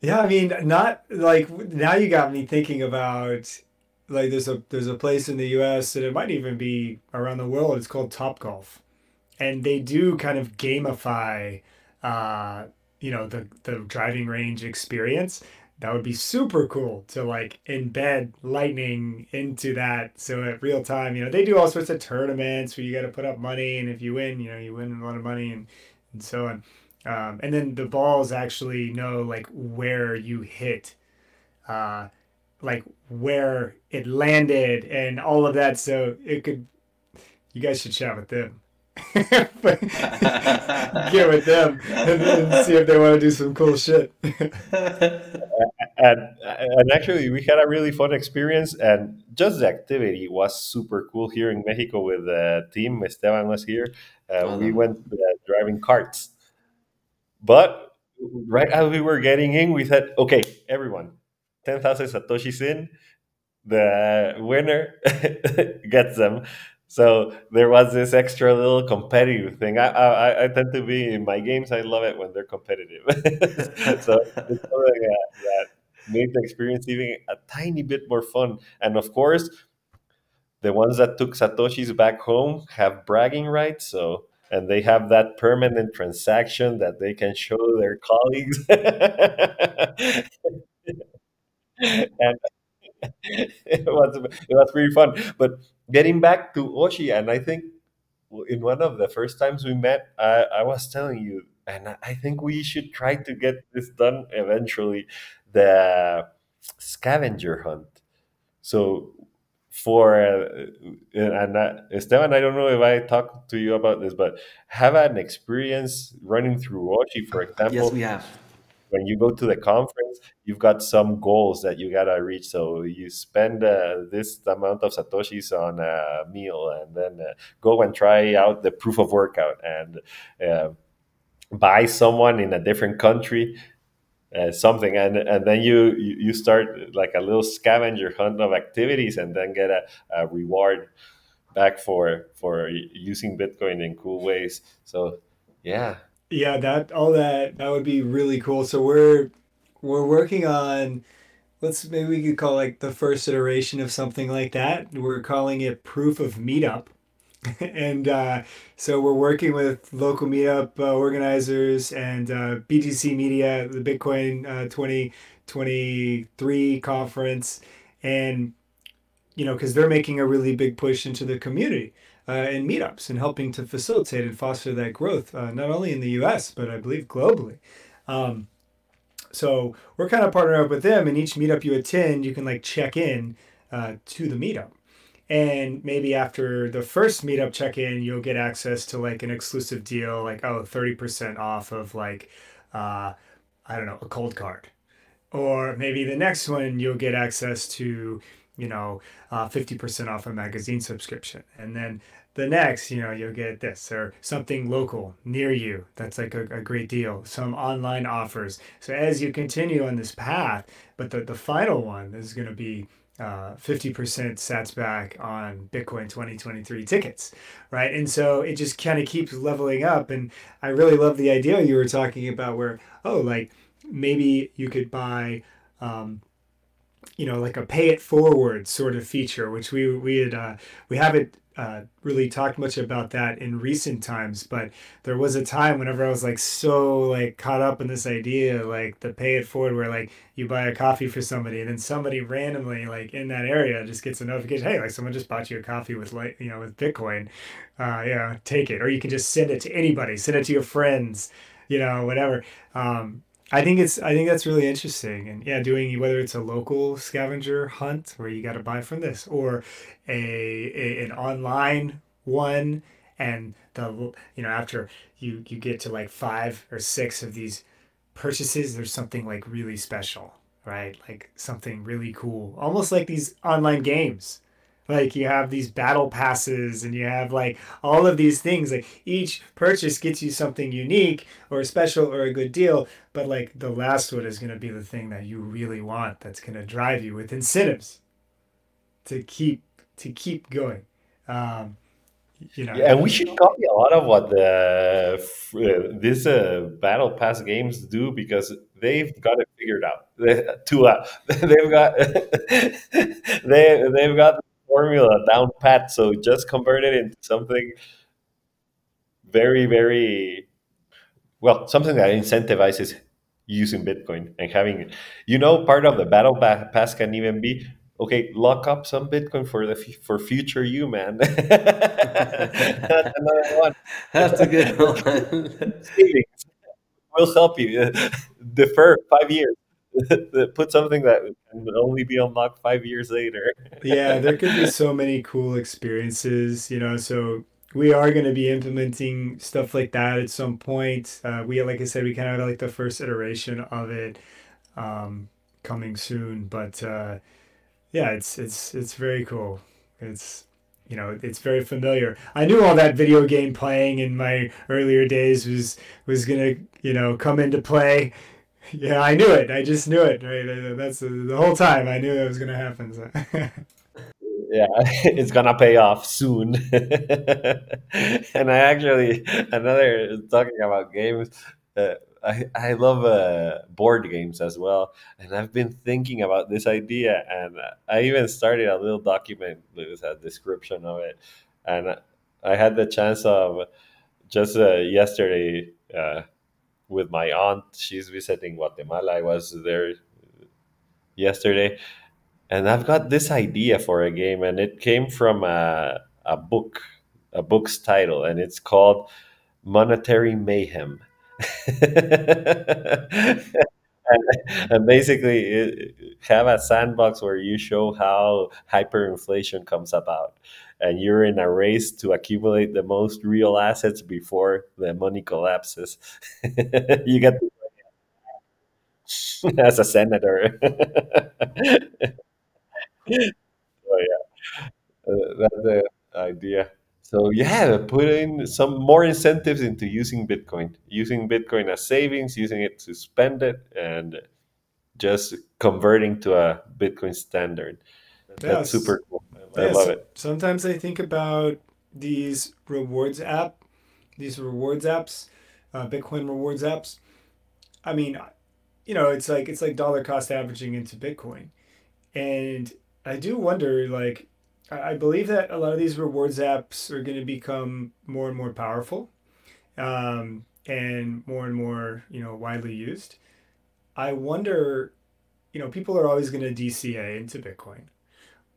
Yeah i mean not like now you got me thinking about like there's a there's a place in the us and it might even be around the world. It's called Topgolf and they do kind of gamify uh you know the the driving range experience that would be super cool to like embed lightning into that so at real time you know they do all sorts of tournaments where you got to put up money and if you win you know you win a lot of money and and so on. Um, and then the balls actually know like where you hit uh like where it landed and all of that so it could you guys should chat with them get with them and, and, see if they want to do some cool shit. and and actually, we had a really fun experience, and just the activity was super cool here in Mexico with the team. Esteban was here. Uh, oh, we went uh, driving carts, but right as we were getting in, we said, "Okay, everyone, ten thousand satoshis in." The winner gets them. So there was this extra little competitive thing. I, I, I tend to be in my games. I love it when they're competitive. so it's something that, that made the experience even a tiny bit more fun. And of course, the ones that took satoshis back home have bragging rights. So and they have that permanent transaction that they can show their colleagues. and it was it was pretty fun. But getting back to Oshi, and I think in one of the first times we met, I, I was telling you, and I think we should try to get this done eventually. The scavenger hunt. So for uh, and uh, Esteban, I don't know if I talked to you about this, but have an experience running through Oshi, for example. Yes, we have when you go to the conference, you've got some goals that you gotta reach. So you spend uh, this amount of satoshis on a meal, and then uh, go and try out the proof of workout, and uh, buy someone in a different country. Uh, something and and then you you start like a little scavenger hunt of activities and then get a, a reward back for for using bitcoin in cool ways so yeah yeah, that all that that would be really cool. So we're we're working on let's maybe we could call like the first iteration of something like that. We're calling it proof of meetup. and uh, so we're working with local meetup uh, organizers and uh, BTC Media, the Bitcoin uh, 2023 conference, and you know because they're making a really big push into the community uh, in meetups and helping to facilitate and foster that growth, uh, not only in the US, but I believe globally. Um, so we're kind of partnering up with them, and each meetup you attend, you can like check in uh, to the meetup. And maybe after the first meetup check in, you'll get access to like an exclusive deal, like, oh, 30% off of like, uh, I don't know, a Coldcard. Or maybe the next one, you'll get access to you know, uh, 50% off a magazine subscription. And then the next, you know, you'll get this or something local near you. That's like a, a great deal. Some online offers. So as you continue on this path, but the, the final one is going to be uh, 50% sats back on Bitcoin 2023 tickets, right? And so it just kind of keeps leveling up. And I really love the idea you were talking about where, oh, like maybe you could buy um, you know like a pay it forward sort of feature which we we had uh, we haven't uh, really talked much about that in recent times but there was a time whenever i was like so like caught up in this idea like the pay it forward where like you buy a coffee for somebody and then somebody randomly like in that area just gets a notification hey like someone just bought you a coffee with like you know with bitcoin. Uh yeah take it. Or you can just send it to anybody send it to your friends you know whatever. Um I think it's I think that's really interesting, and yeah, doing whether it's a local scavenger hunt where you got to buy from this, or a, a an online one, and the you know after you you get to like five or six of these purchases, there's something like really special, right? Like something really cool, almost like these online games. Like you have these battle passes and you have like all of these things. Like each purchase gets you something unique or special or a good deal. But like the last one is going to be the thing that you really want that's going to drive you with incentives to keep to keep going. Um, you know, Yeah, and we should copy a lot of what the uh, these uh, battle pass games do because they've got it figured out. They, to uh, they've got they they've got formula down pat. So just convert it into something very very well, something that incentivizes using Bitcoin and having you know part of the battle pa- pass can even be okay lock up some bitcoin for the f- for future you man that's another one That's a good one. we'll help you defer five years put something that can only be unlocked five years later yeah, there could be so many cool experiences, you know. So we are going to be implementing stuff like that at some point. Uh, we, like I said, we kind of like the first iteration of it um, coming soon. But uh, yeah, it's it's it's very cool. It's you know it's very familiar. I knew all that video game playing in my earlier days was was gonna you know come into play. Yeah, I knew it. I just knew it. Right, that's the whole time. I knew that was gonna happen. So. yeah it's gonna pay off soon and i actually another talking about games uh, I, I love uh, board games as well and i've been thinking about this idea and i even started a little document with a description of it and i had the chance of just uh, yesterday uh, with my aunt. She's visiting guatemala. I was there yesterday. And I've got this idea for a game, and it came from a, a book, a book's title, and it's called Monetary Mayhem. and, basically, have a sandbox where you show how hyperinflation comes about, and you're in a race to accumulate the most real assets before the money collapses. you get as a senator. oh yeah, uh, that's the idea. So yeah, put in some more incentives into using Bitcoin, using Bitcoin as savings, using it to spend it, and just converting to a Bitcoin standard. That's super cool. I Yes. love it. Sometimes I think about these rewards app, these rewards apps, uh, Bitcoin rewards apps. I mean, you know, it's like it's like dollar cost averaging into Bitcoin, and I do wonder, like, I believe that a lot of these rewards apps are going to become more and more powerful, um, and more and more, you know, widely used. I wonder, you know, people are always going to DCA into Bitcoin,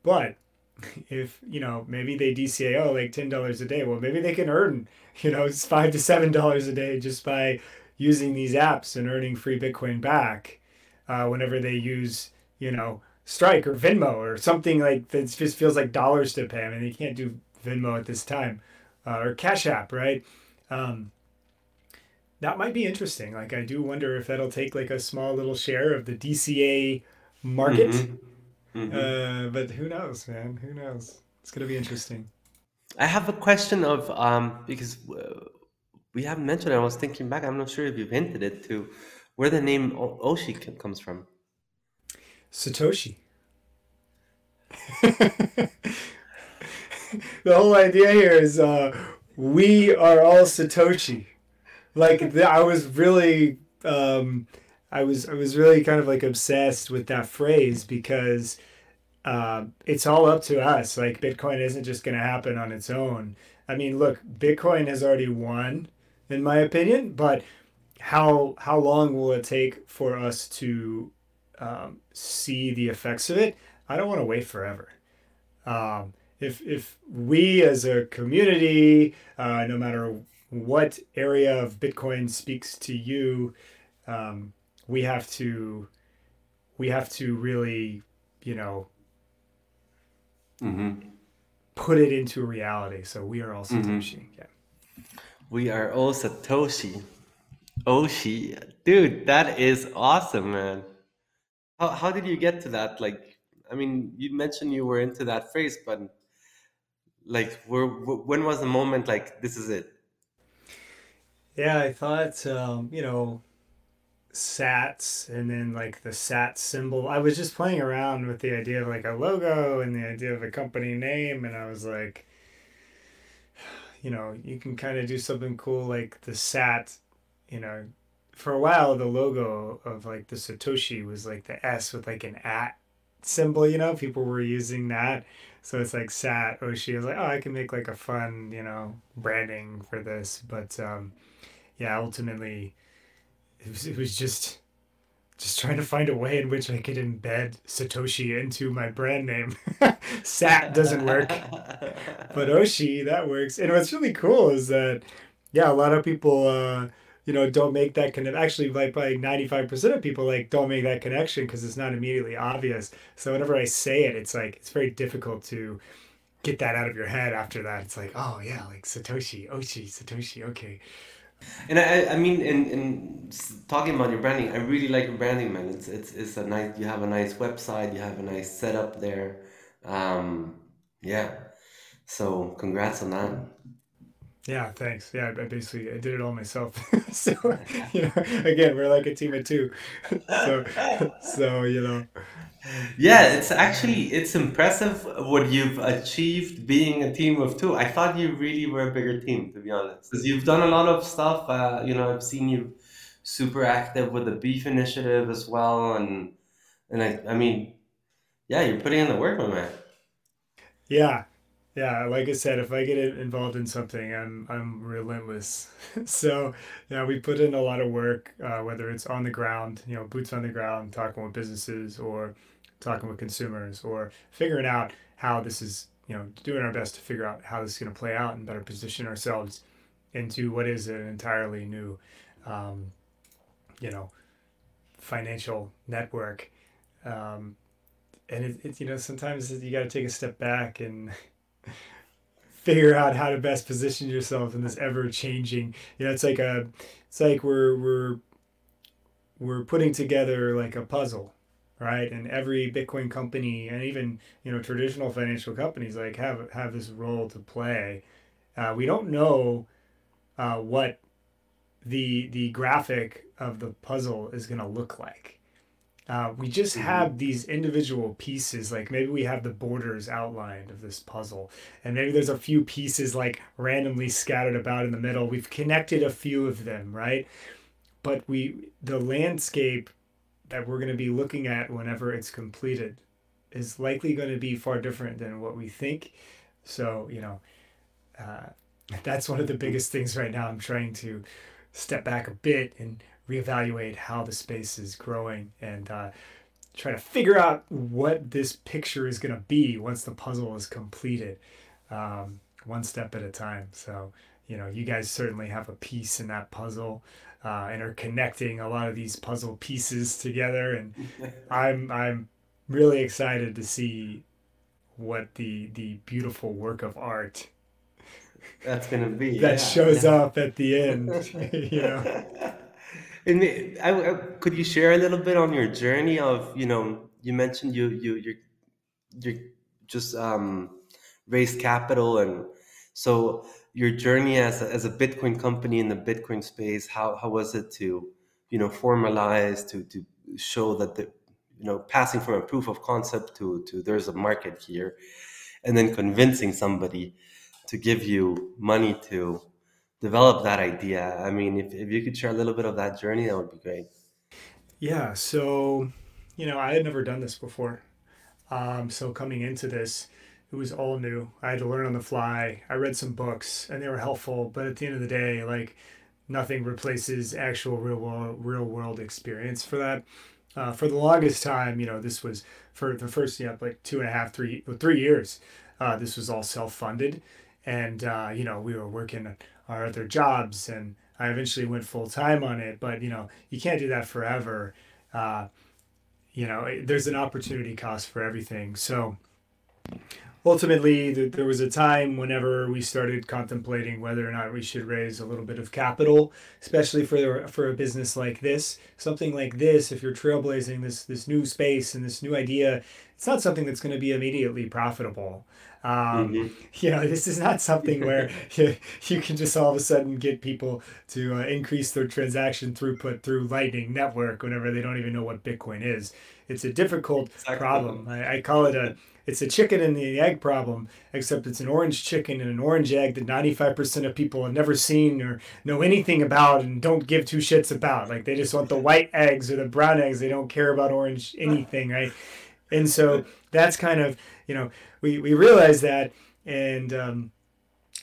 but if you know maybe they DCA oh like ten dollars a day, well maybe they can earn you know five to seven dollars a day just by using these apps and earning free Bitcoin back uh, whenever they use you know Strike or Venmo or something like that just feels like dollars to pay. I mean they can't do Venmo at this time uh, or Cash App right. Um, that might be interesting. Like I do wonder if that'll take like a small little share of the DCA market. Mhm. Mhm. Uh, but who knows, man? Who knows? It's gonna be interesting. I have a question of um because uh, we haven't mentioned it. I was thinking back. I'm not sure if you've hinted it to where the name O- Oshi comes from. Satoshi. the whole idea here is uh, we are all Satoshi. Like the, I was really, um, I was I was really kind of like obsessed with that phrase because uh, it's all up to us. Like Bitcoin isn't just going to happen on its own. I mean, look, Bitcoin has already won, in my opinion, but how how long will it take for us to um, see the effects of it? I don't want to wait forever. Um, if if we as a community, uh, no matter what area of Bitcoin speaks to you, um, we have to we have to really, you know, Mm-hmm. put it into reality. So we are all Satoshi. Yeah. We are all Satoshi. Oshi. Dude, that is awesome, man. How, how did you get to that? Like, I mean, you mentioned you were into that phrase, but like where, when was the moment like this is it yeah i thought um, you know sats and then like the sat symbol i was just playing around with the idea of like a logo and the idea of a company name and i was like you know you can kind of do something cool like the sat you know for a while the logo of like the satoshi was like the s with like an at symbol you know people were using that so it's like sat oshi i was like oh i can make like a fun you know branding for this but um yeah ultimately it was, it was just just trying to find a way in which I could embed Satoshi into my brand name. Sat doesn't work, but Oshi that works. And what's really cool is that yeah, a lot of people uh, you know don't make that connection. Actually, like five percent of people like don't make that connection because it's not immediately obvious. So whenever I say it, it's like it's very difficult to get that out of your head after that. It's like oh yeah, like Satoshi, Oshi, Satoshi, okay. And I, I mean, in, in talking about your branding, I really like your branding, man. It's, it's, it's a nice, you have a nice website, you have a nice setup there. Um, yeah. So congrats on that. Yeah, thanks. Yeah, I basically I did it all myself. so you know, again, we're like a team of two. so so you know, yeah, it's actually it's impressive what you've achieved being a team of two. I thought you really were a bigger team, to be honest, because you've done a lot of stuff. Uh, you know, I've seen you super active with the beef initiative as well, and and I, I mean, yeah, you're putting in the work, my man. Yeah, yeah. Like I said, if I get involved in something, I'm I'm relentless. so yeah, we put in a lot of work, uh, whether it's on the ground, you know, boots on the ground, talking with businesses, or talking with consumers or figuring out how this is, you know, doing our best to figure out how this is going to play out and better position ourselves into what is an entirely new, um, you know, financial network. Um, and it, it's, you know, sometimes you got to take a step back and figure out how to best position yourself in this ever changing, you know, it's like a, it's like we're, we're, we're putting together like a puzzle right? And every Bitcoin company and even you know traditional financial companies like have have this role to play. Uh, we don't know uh, what the the graphic of the puzzle is going to look like. Uh, we just have these individual pieces, like maybe we have the borders outlined of this puzzle, and maybe there's a few pieces like randomly scattered about in the middle. We've connected a few of them, right? But we the landscape that we're going to be looking at whenever it's completed is likely going to be far different than what we think. So, you know, uh, that's one of the biggest things right now. I'm trying to step back a bit and reevaluate how the space is growing and uh, try to figure out what this picture is going to be once the puzzle is completed, um, one step at a time. So, you know, you guys certainly have a piece in that puzzle uh, and are connecting a lot of these puzzle pieces together. And I'm I'm really excited to see what the the beautiful work of art that's gonna be that yeah. shows up at the end. you know. And I, I, could you share a little bit on your journey of you know you mentioned you you you you just um, raised capital and so your journey as a, as a Bitcoin company in the Bitcoin space. How, how was it to, you know, formalize to, to show that the, you know, passing from a proof of concept to, to there's a market here and then convincing somebody to give you money to develop that idea. I mean, if, if you could share a little bit of that journey, that would be great. Yeah. So, you know, I had never done this before. Um, so coming into this, it was all new. I had to learn on the fly. I read some books and they were helpful, but at the end of the day, like nothing replaces actual real world real world experience for that. Uh, for the longest time, you know, this was for the first yeah like two and a half three three years. Uh, this was all self funded, and uh, you know we were working our other jobs, and I eventually went full time on it. But you know you can't do that forever. Uh, you know there's an opportunity cost for everything. So ultimately there was a time whenever we started contemplating whether or not we should raise a little bit of capital especially for for a business like this something like this if you're trailblazing this this new space and this new idea it's not something that's going to be immediately profitable Um, mm-hmm. You know, this is not something where you, you can just all of a sudden get people to uh, increase their transaction throughput through Lightning Network whenever they don't even know what Bitcoin is. It's a difficult exactly. problem. I, I call it a it's a chicken and the egg problem, except it's an orange chicken and an orange egg that 95% of people have never seen or know anything about and don't give two shits about. Like they just want the white eggs or the brown eggs. They don't care about orange anything, right? And so that's kind of, you know, we, we realize that. And um,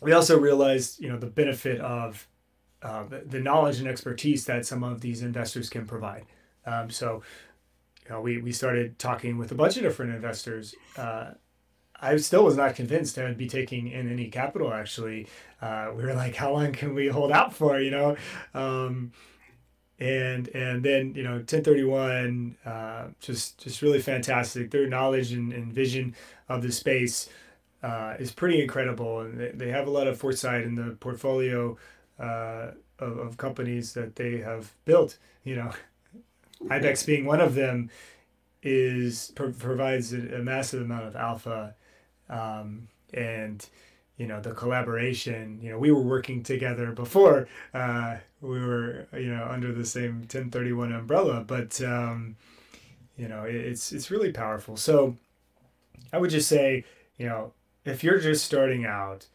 we also realized, you know, the benefit of uh, the, the knowledge and expertise that some of these investors can provide. Um, so you know, we, we started talking with a bunch of different investors. Uh, I still was not convinced I would be taking in any capital. Actually, uh, we were like, "How long can we hold out for?" You know, um, and and then you know, Ten31, uh, just just really fantastic. Their knowledge and, and vision of the space uh, is pretty incredible, and they, they have a lot of foresight in the portfolio uh, of, of companies that they have built. You know, IBEX being one of them is pro- provides a, a, massive amount of alpha um, and you know the collaboration you know we were working together before uh, we were you know under the same Ten31 umbrella but um, you know it, it's it's really powerful so i would just say you know if you're just starting out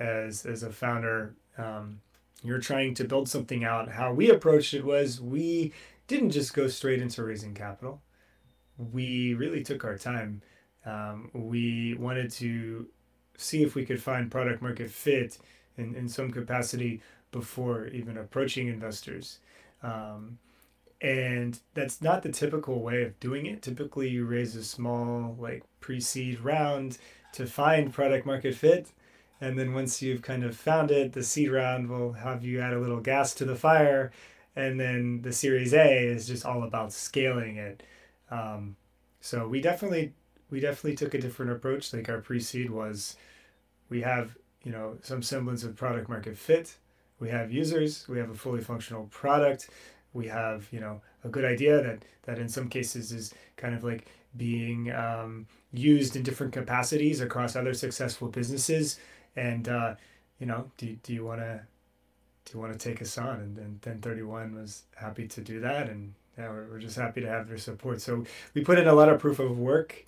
as as a founder um, you're trying to build something out how we approached it was we didn't just go straight into raising capital. We really took our time. Um, we wanted to see if we could find product market fit in, in some capacity before even approaching investors. Um, and that's not the typical way of doing it. Typically, you raise a small, like pre seed round to find product market fit. And then once you've kind of found it, the seed round will have you add a little gas to the fire and then the Series A is just all about scaling it. Um, so we definitely we definitely took a different approach. Like our pre-seed was, we have you know some semblance of product market fit. We have users. We have a fully functional product. We have you know a good idea that that in some cases is kind of like being um, used in different capacities across other successful businesses. And uh, you know, do, do you want to do you want to take us on? And, then then Ten31 was happy to do that. And yeah, we're, we're just happy to have their support. So we put in a lot of proof of work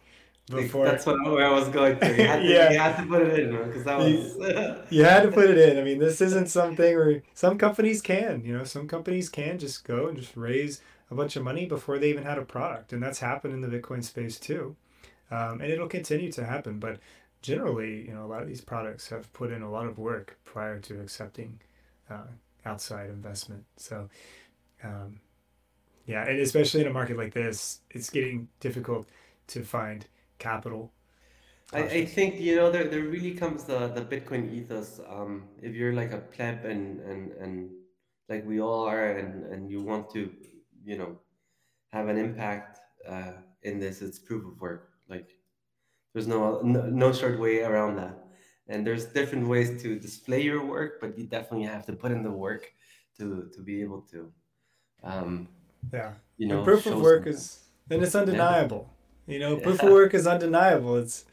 before. That's what where I was going to. You had to, yeah. you had to put it in because that was. you, you had to put it in. I mean, this isn't something where some companies can, you know, some companies can just go and just raise a bunch of money before they even had a product. And that's happened in the Bitcoin space too. Um, and it'll continue to happen. But generally, you know, a lot of these products have put in a lot of work prior to accepting uh, outside investment. So, um, yeah, and especially in a market like this, it's getting difficult to find capital. I, I think you know there, there really comes the, the Bitcoin ethos. Um, if you're like a pleb and, and, and like we all are, and, and you want to, you know, have an impact uh, in this, it's proof of work. Like there's no, no no short way around that and there's different ways to display your work but you definitely have to put in the work to to be able to um yeah you know proof of work is and it's undeniable yeah. You know proof of work is undeniable it's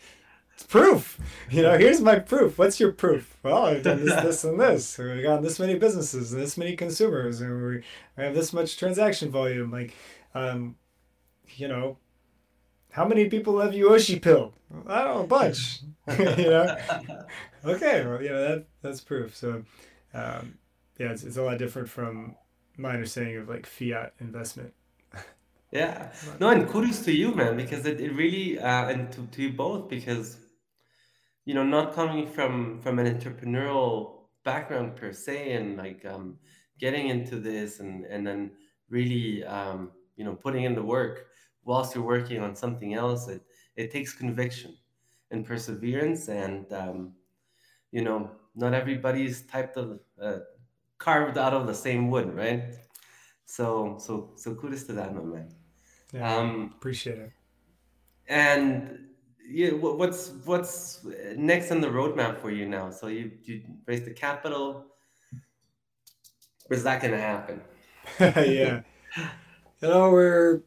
it's proof you know here's my proof what's your proof well i've done this this and this we got this many businesses and this many consumers and we have this much transaction volume like um you know how many people have you Oshi pilled? I don't know, a bunch. you know? Okay, well, you know, that, that's proof. So, um, yeah, it's, it's a lot different from my understanding of like fiat investment. Yeah. No, and kudos to you, man, because it, it really, uh, and to, to you both, because, you know, not coming from, from an entrepreneurial background per se, and like, um, getting into this and, and then really, um, you know, putting in the work, whilst you're working on something else, it, it takes conviction and perseverance. And, um, you know, not everybody's typed of, uh, carved out of the same wood, right? So, so, so kudos to that, my man. Yeah, um, appreciate it. And yeah, what's what's next on the roadmap for you now? So you you raised the capital. Where's that gonna happen? yeah, you know we're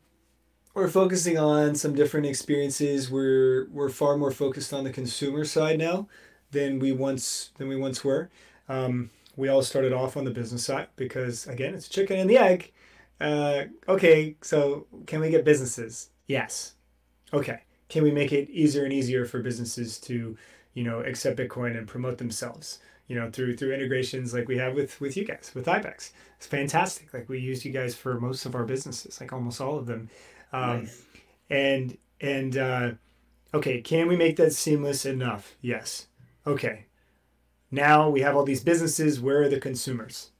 we're focusing on some different experiences. We're we're far more focused on the consumer side now than we once than we once were. Um, we all started off on the business side because again, it's chicken and the egg. Uh, okay, so can we get businesses? Yes. Okay. Can we make it easier and easier for businesses to, you know, accept Bitcoin and promote themselves? You know, through through integrations like we have with with you guys with IBEX. It's fantastic. Like we use you guys for most of our businesses, like almost all of them. Um, nice. And and uh, okay, can we make that seamless enough? Yes. Okay. Now we have all these businesses. Where are the consumers?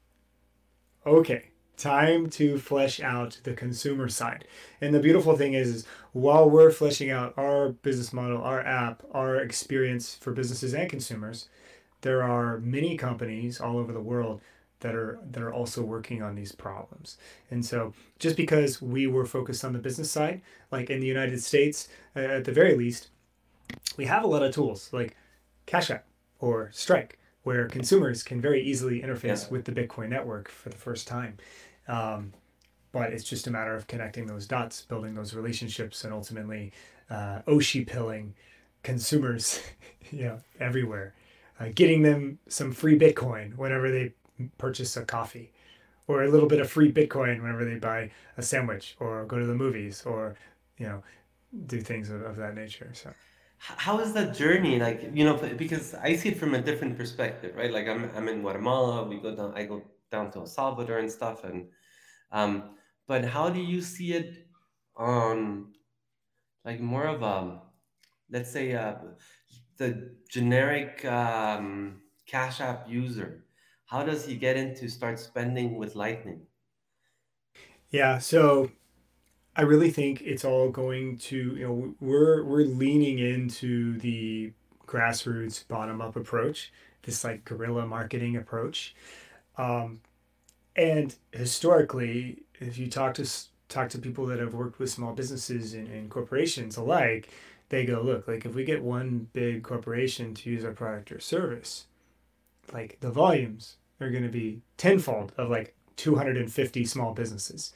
Okay time to flesh out the consumer side. And the beautiful thing is, is, while we're fleshing out our business model, our app, our experience for businesses and consumers, there are many companies all over the world that are that are also working on these problems. And so just because we were focused on the business side, like in the United States, uh, at the very least, we have a lot of tools like Cash App or Strike where consumers can very easily interface yeah. with the Bitcoin network for the first time. Um, but it's just a matter of connecting those dots, building those relationships, and ultimately uh, Oshi pilling consumers, you know, everywhere, uh, getting them some free Bitcoin whenever they purchase a coffee, or a little bit of free Bitcoin whenever they buy a sandwich, or go to the movies, or you know, do things of, of that nature. So how is that journey like you know because i see it from a different perspective right like i'm, I'm in guatemala we go down i go down to el salvador and stuff and um, but how do you see it on like more of a, let's say, uh, the generic um, Cash App user? How does he get into start spending with Lightning? Yeah, so I really think it's all going to you know we're we're leaning into the grassroots bottom up approach, this like guerrilla marketing approach. Um, and historically, if you talk to talk to people that have worked with small businesses and, and corporations alike, they go, look, like if we get one big corporation to use our product or service, like the volumes are going to be tenfold of like 250 small businesses,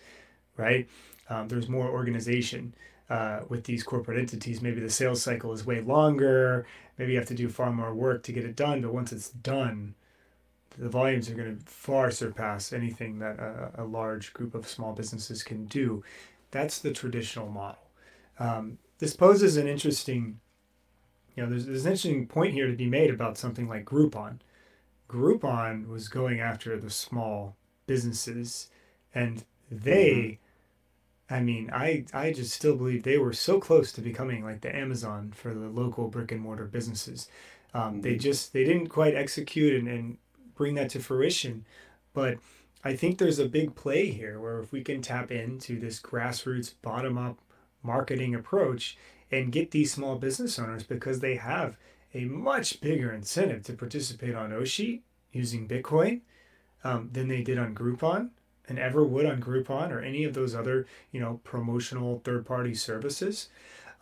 right? Um, there's more organization uh, with these corporate entities. Maybe the sales cycle is way longer. Maybe you have to do far more work to get it done. But once it's done, the volumes are going to far surpass anything that a, a, large group of small businesses can do. That's the traditional model. Um, this poses an interesting, you know, there's, there's an interesting point here to be made about something like Groupon. Groupon was going after the small businesses, and they, mm-hmm. I mean, I I just still believe they were so close to becoming like the Amazon for the local brick and mortar businesses. Um, they mm-hmm. just they didn't quite execute and, and bring that to fruition. But I think there's a big play here where if we can tap into this grassroots, bottom up marketing approach and get these small business owners because they have a much bigger incentive to participate on Oshi using Bitcoin um, than they did on Groupon and ever would on Groupon or any of those other, you know, promotional third party services.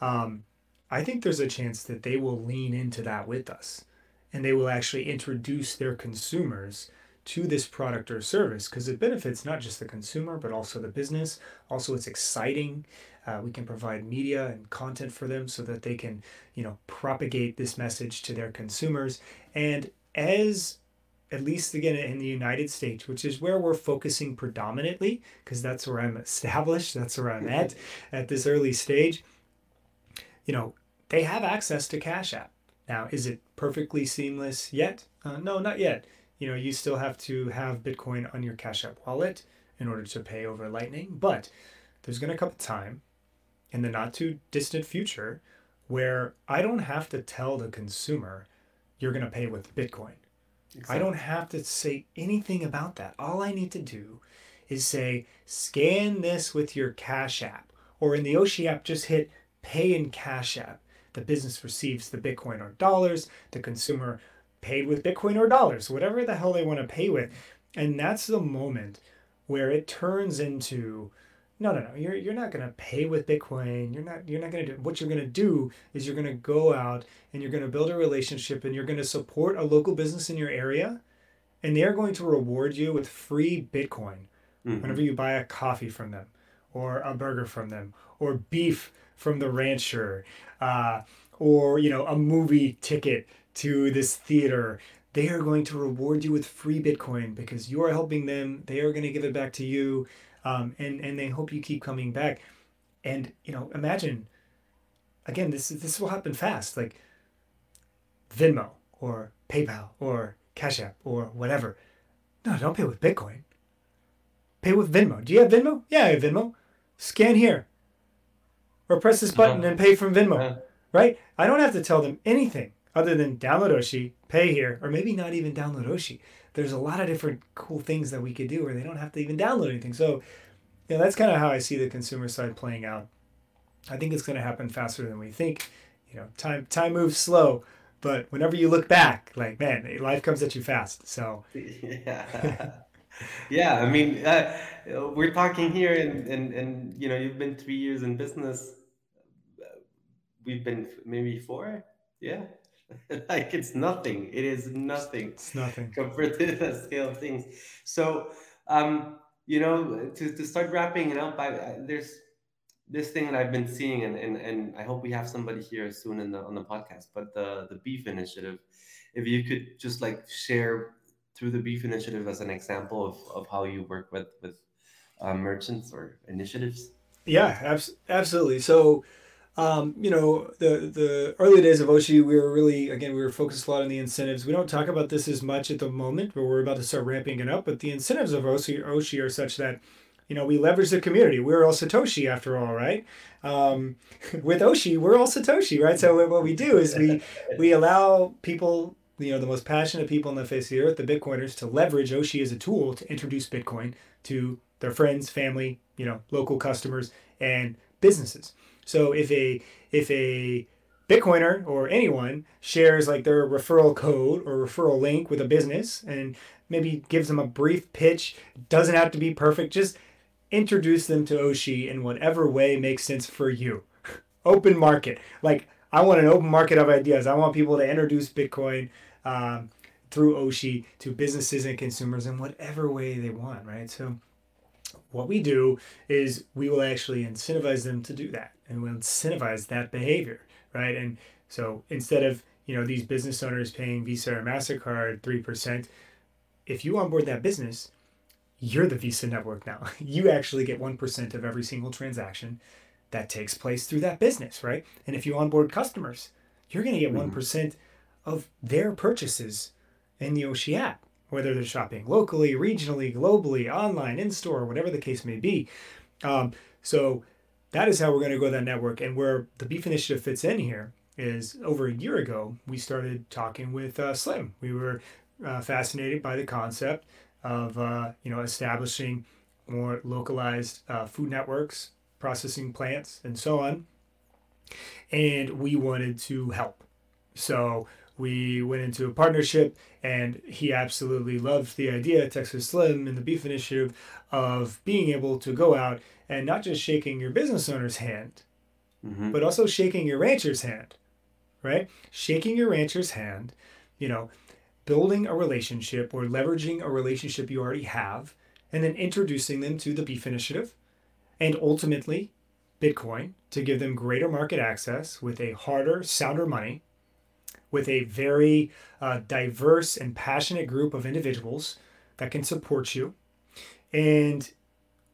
Um, I think there's a chance that they will lean into that with us and they will actually introduce their consumers to this product or service because it benefits not just the consumer but also the business. Also it's exciting. Uh, we can provide media and content for them so that they can you know propagate this message to their consumers. And as at least again in the united states which is where we're focusing predominantly because that's where i'm established that's where i'm at at this early stage you know they have access to cash app now, is it perfectly seamless yet? Uh, no, not yet. You know, you still have to have Bitcoin on your Cash App wallet in order to pay over Lightning, but there's going to come a time in the not too distant future where I don't have to tell the consumer you're going to pay with Bitcoin. Exactly. I don't have to say anything about that. All I need to do is say, scan this with your Cash App. Or in the Oshi app, just hit pay in Cash App the business receives the Bitcoin or dollars, the consumer paid with Bitcoin or dollars, whatever the hell they want to pay with. And that's the moment where it turns into no no no you're you're not going to pay with bitcoin you're not you're not going to do what you're going to do is you're going to go out and you're going to build a relationship and you're going to support a local business in your area and they're going to reward you with free bitcoin mm-hmm. whenever you buy a coffee from them or a burger from them or beef from the rancher uh, or you know a movie ticket to this theater they are going to reward you with free bitcoin because you are helping them. They are going to give it back to you um, and and they hope you keep coming back. And you know imagine again this this will happen fast like venmo or paypal or cash app or whatever. No don't pay with bitcoin. Pay with venmo. Do you have venmo? Yeah i have venmo. Scan here or press this button and pay from venmo right? I don't have to tell them anything other than download Oshi, pay here, or maybe not even download Oshi. There's a lot of different cool things that we could do where they don't have to even download anything. So, yeah, that's kind of how I see the consumer side playing out. I think it's going to happen faster than we think. You know, time time moves slow, but whenever you look back, like man, life comes at you fast. So yeah. yeah, I mean, uh, we're talking here, and, and, and you know, you've been three years in business. We've been maybe four. Yeah. like it's nothing. It is nothing it's nothing. compared to the scale of things. So, um, you know, to, to start wrapping it up, I, I, there's this thing that I've been seeing, and, and, and I hope we have somebody here soon in the, on the podcast, but the, the beef initiative, if you could just like share through the beef initiative as an example of, of how you work with, with uh, merchants or initiatives. Yeah, abs- absolutely. So, um, you know, the the early days of Oshi, we were really again we were focused a lot on the incentives. We don't talk about this as much at the moment, but we're about to start ramping it up. But the incentives of Oshi, Oshi are such that, you know, we leverage the community. We're all Satoshi after all, right? Um, with Oshi, we're all Satoshi, right? So what we do is we we allow people, you know, the most passionate people on the face of the earth, the Bitcoiners, to leverage Oshi as a tool to introduce Bitcoin to their friends, family, you know, local customers, and businesses. So if a if a Bitcoiner or anyone shares like their referral code or referral link with a business and maybe gives them a brief pitch, doesn't have to be perfect, just introduce them to Oshi in whatever way makes sense for you. open market. Like I want an open market of ideas. I want people to introduce Bitcoin um, through Oshi to businesses and consumers in whatever way they want, right? So what we do is we will actually incentivize them to do that and we'll incentivize that behavior right and so instead of you know these business owners paying visa or mastercard 3% if you onboard that business you're the visa network now you actually get 1% of every single transaction that takes place through that business right and if you onboard customers you're going to get Mhm. 1% of their purchases in the Oshi app whether they're shopping locally, regionally, globally, online, in store, whatever the case may be. Um, so that is how we're going to grow that network. And where the Beef Initiative fits in here is over a year ago, we started talking with uh, Slim. We were uh, fascinated by the concept of uh, you know establishing more localized uh, food networks, processing plants, and so on. And we wanted to help. So we went into a partnership and he absolutely loved the idea texas slim and the beef initiative of being able to go out and not just shaking your business owner's hand Mhm. but also shaking your rancher's hand right shaking your rancher's hand you know building a relationship or leveraging a relationship you already have and then introducing them to the beef initiative and ultimately bitcoin to give them greater market access with a harder sounder money with a very uh, diverse and passionate group of individuals that can support you. And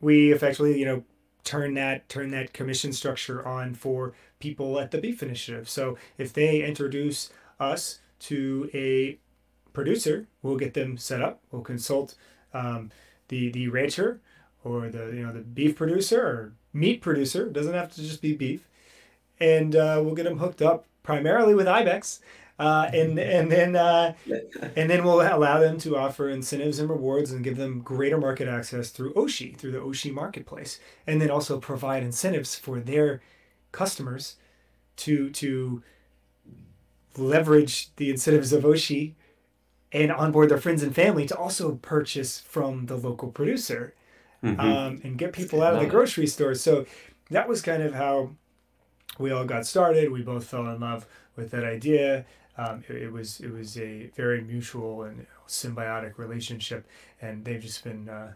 we effectively you know turn that turn that commission structure on for people at the beef initiative. So if they introduce us to a producer we'll get them set up. We'll consult um, the the rancher or the you know the beef producer or meat producer. It doesn't have to just be beef. And uh, we'll get them hooked up primarily with ibex uh, and and then uh, and then we'll allow them to offer incentives and rewards and give them greater market access through Oshi, through the Oshi marketplace, and then also provide incentives for their customers to to leverage the incentives of Oshi and onboard their friends and family to also purchase from the local producer Mhm. um, and get people out of the grocery store. So that was kind of how we all got started. We both fell in love with that idea. Um, it, it was it was a very mutual and symbiotic relationship, and they've just been uh,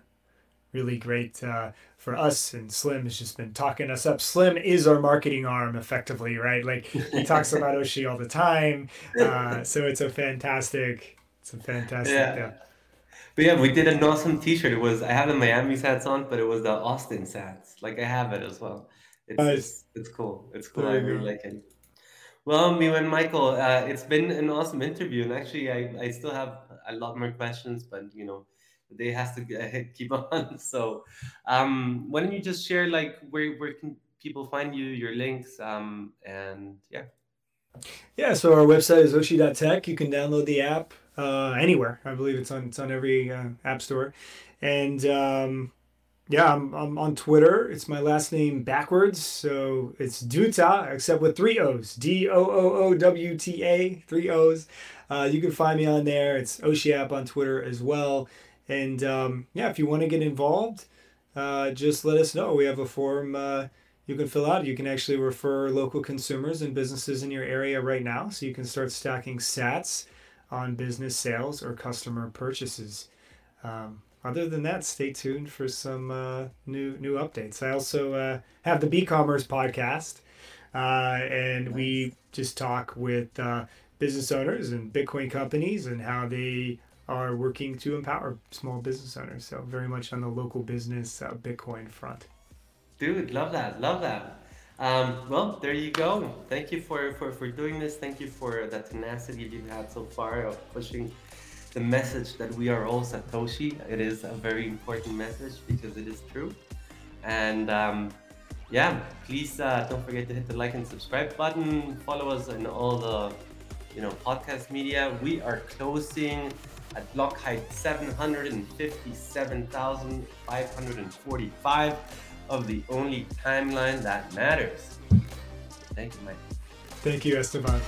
really great uh, for us. And Slim has just been talking us up. Slim is our marketing arm, effectively, right? Like he talks about Oshi all the time. Uh, so it's a fantastic, it's a fantastic. Yeah. Uh, but yeah, we did an awesome T-shirt. It was I have the Miami Sats on, but it was the Austin Sats. Like I have it as well. It's nice. it's, cool. It's cool. I really like it. Well, me and Michael, uh, it's been an awesome interview, and actually, I, I still have a lot more questions, but you know, the day has to keep on. So, um, why don't you just share like where where can people find you, your links, um, and yeah. Yeah, so our website is oshi.tech. You can download the app uh, anywhere. I believe it's on it's on every uh, app store, and um, yeah, I'm, I'm on Twitter. It's my last name backwards, so it's Duta, except with three O's. D O O O W T A, three O's. Uh, you can find me on there. It's OshiApp on Twitter as well. And um, yeah, if you want to get involved, uh, just let us know. We have a form uh, you can fill out. You can actually refer local consumers and businesses in your area right now, so you can start stacking sats on business sales or customer purchases. Um, other than that, stay tuned for some uh, new new updates. I also uh, have the B-commerce podcast, uh, and nice. we just talk with uh, business owners and Bitcoin companies and how they are working to empower small business owners. So very much on the local business uh, Bitcoin front. Dude, love that, love that. Um, well, there you go. Thank you for, for, for doing this. Thank you for the tenacity you've had so far of pushing the message that we are all Satoshi. It is a very important message because it is true. And um, yeah, please uh, don't forget to hit the like and subscribe button. Follow us in all the you know podcast media. We are closing at block height 757,545 of the only timeline that matters. Thank you, Mike. Thank you, Esteban.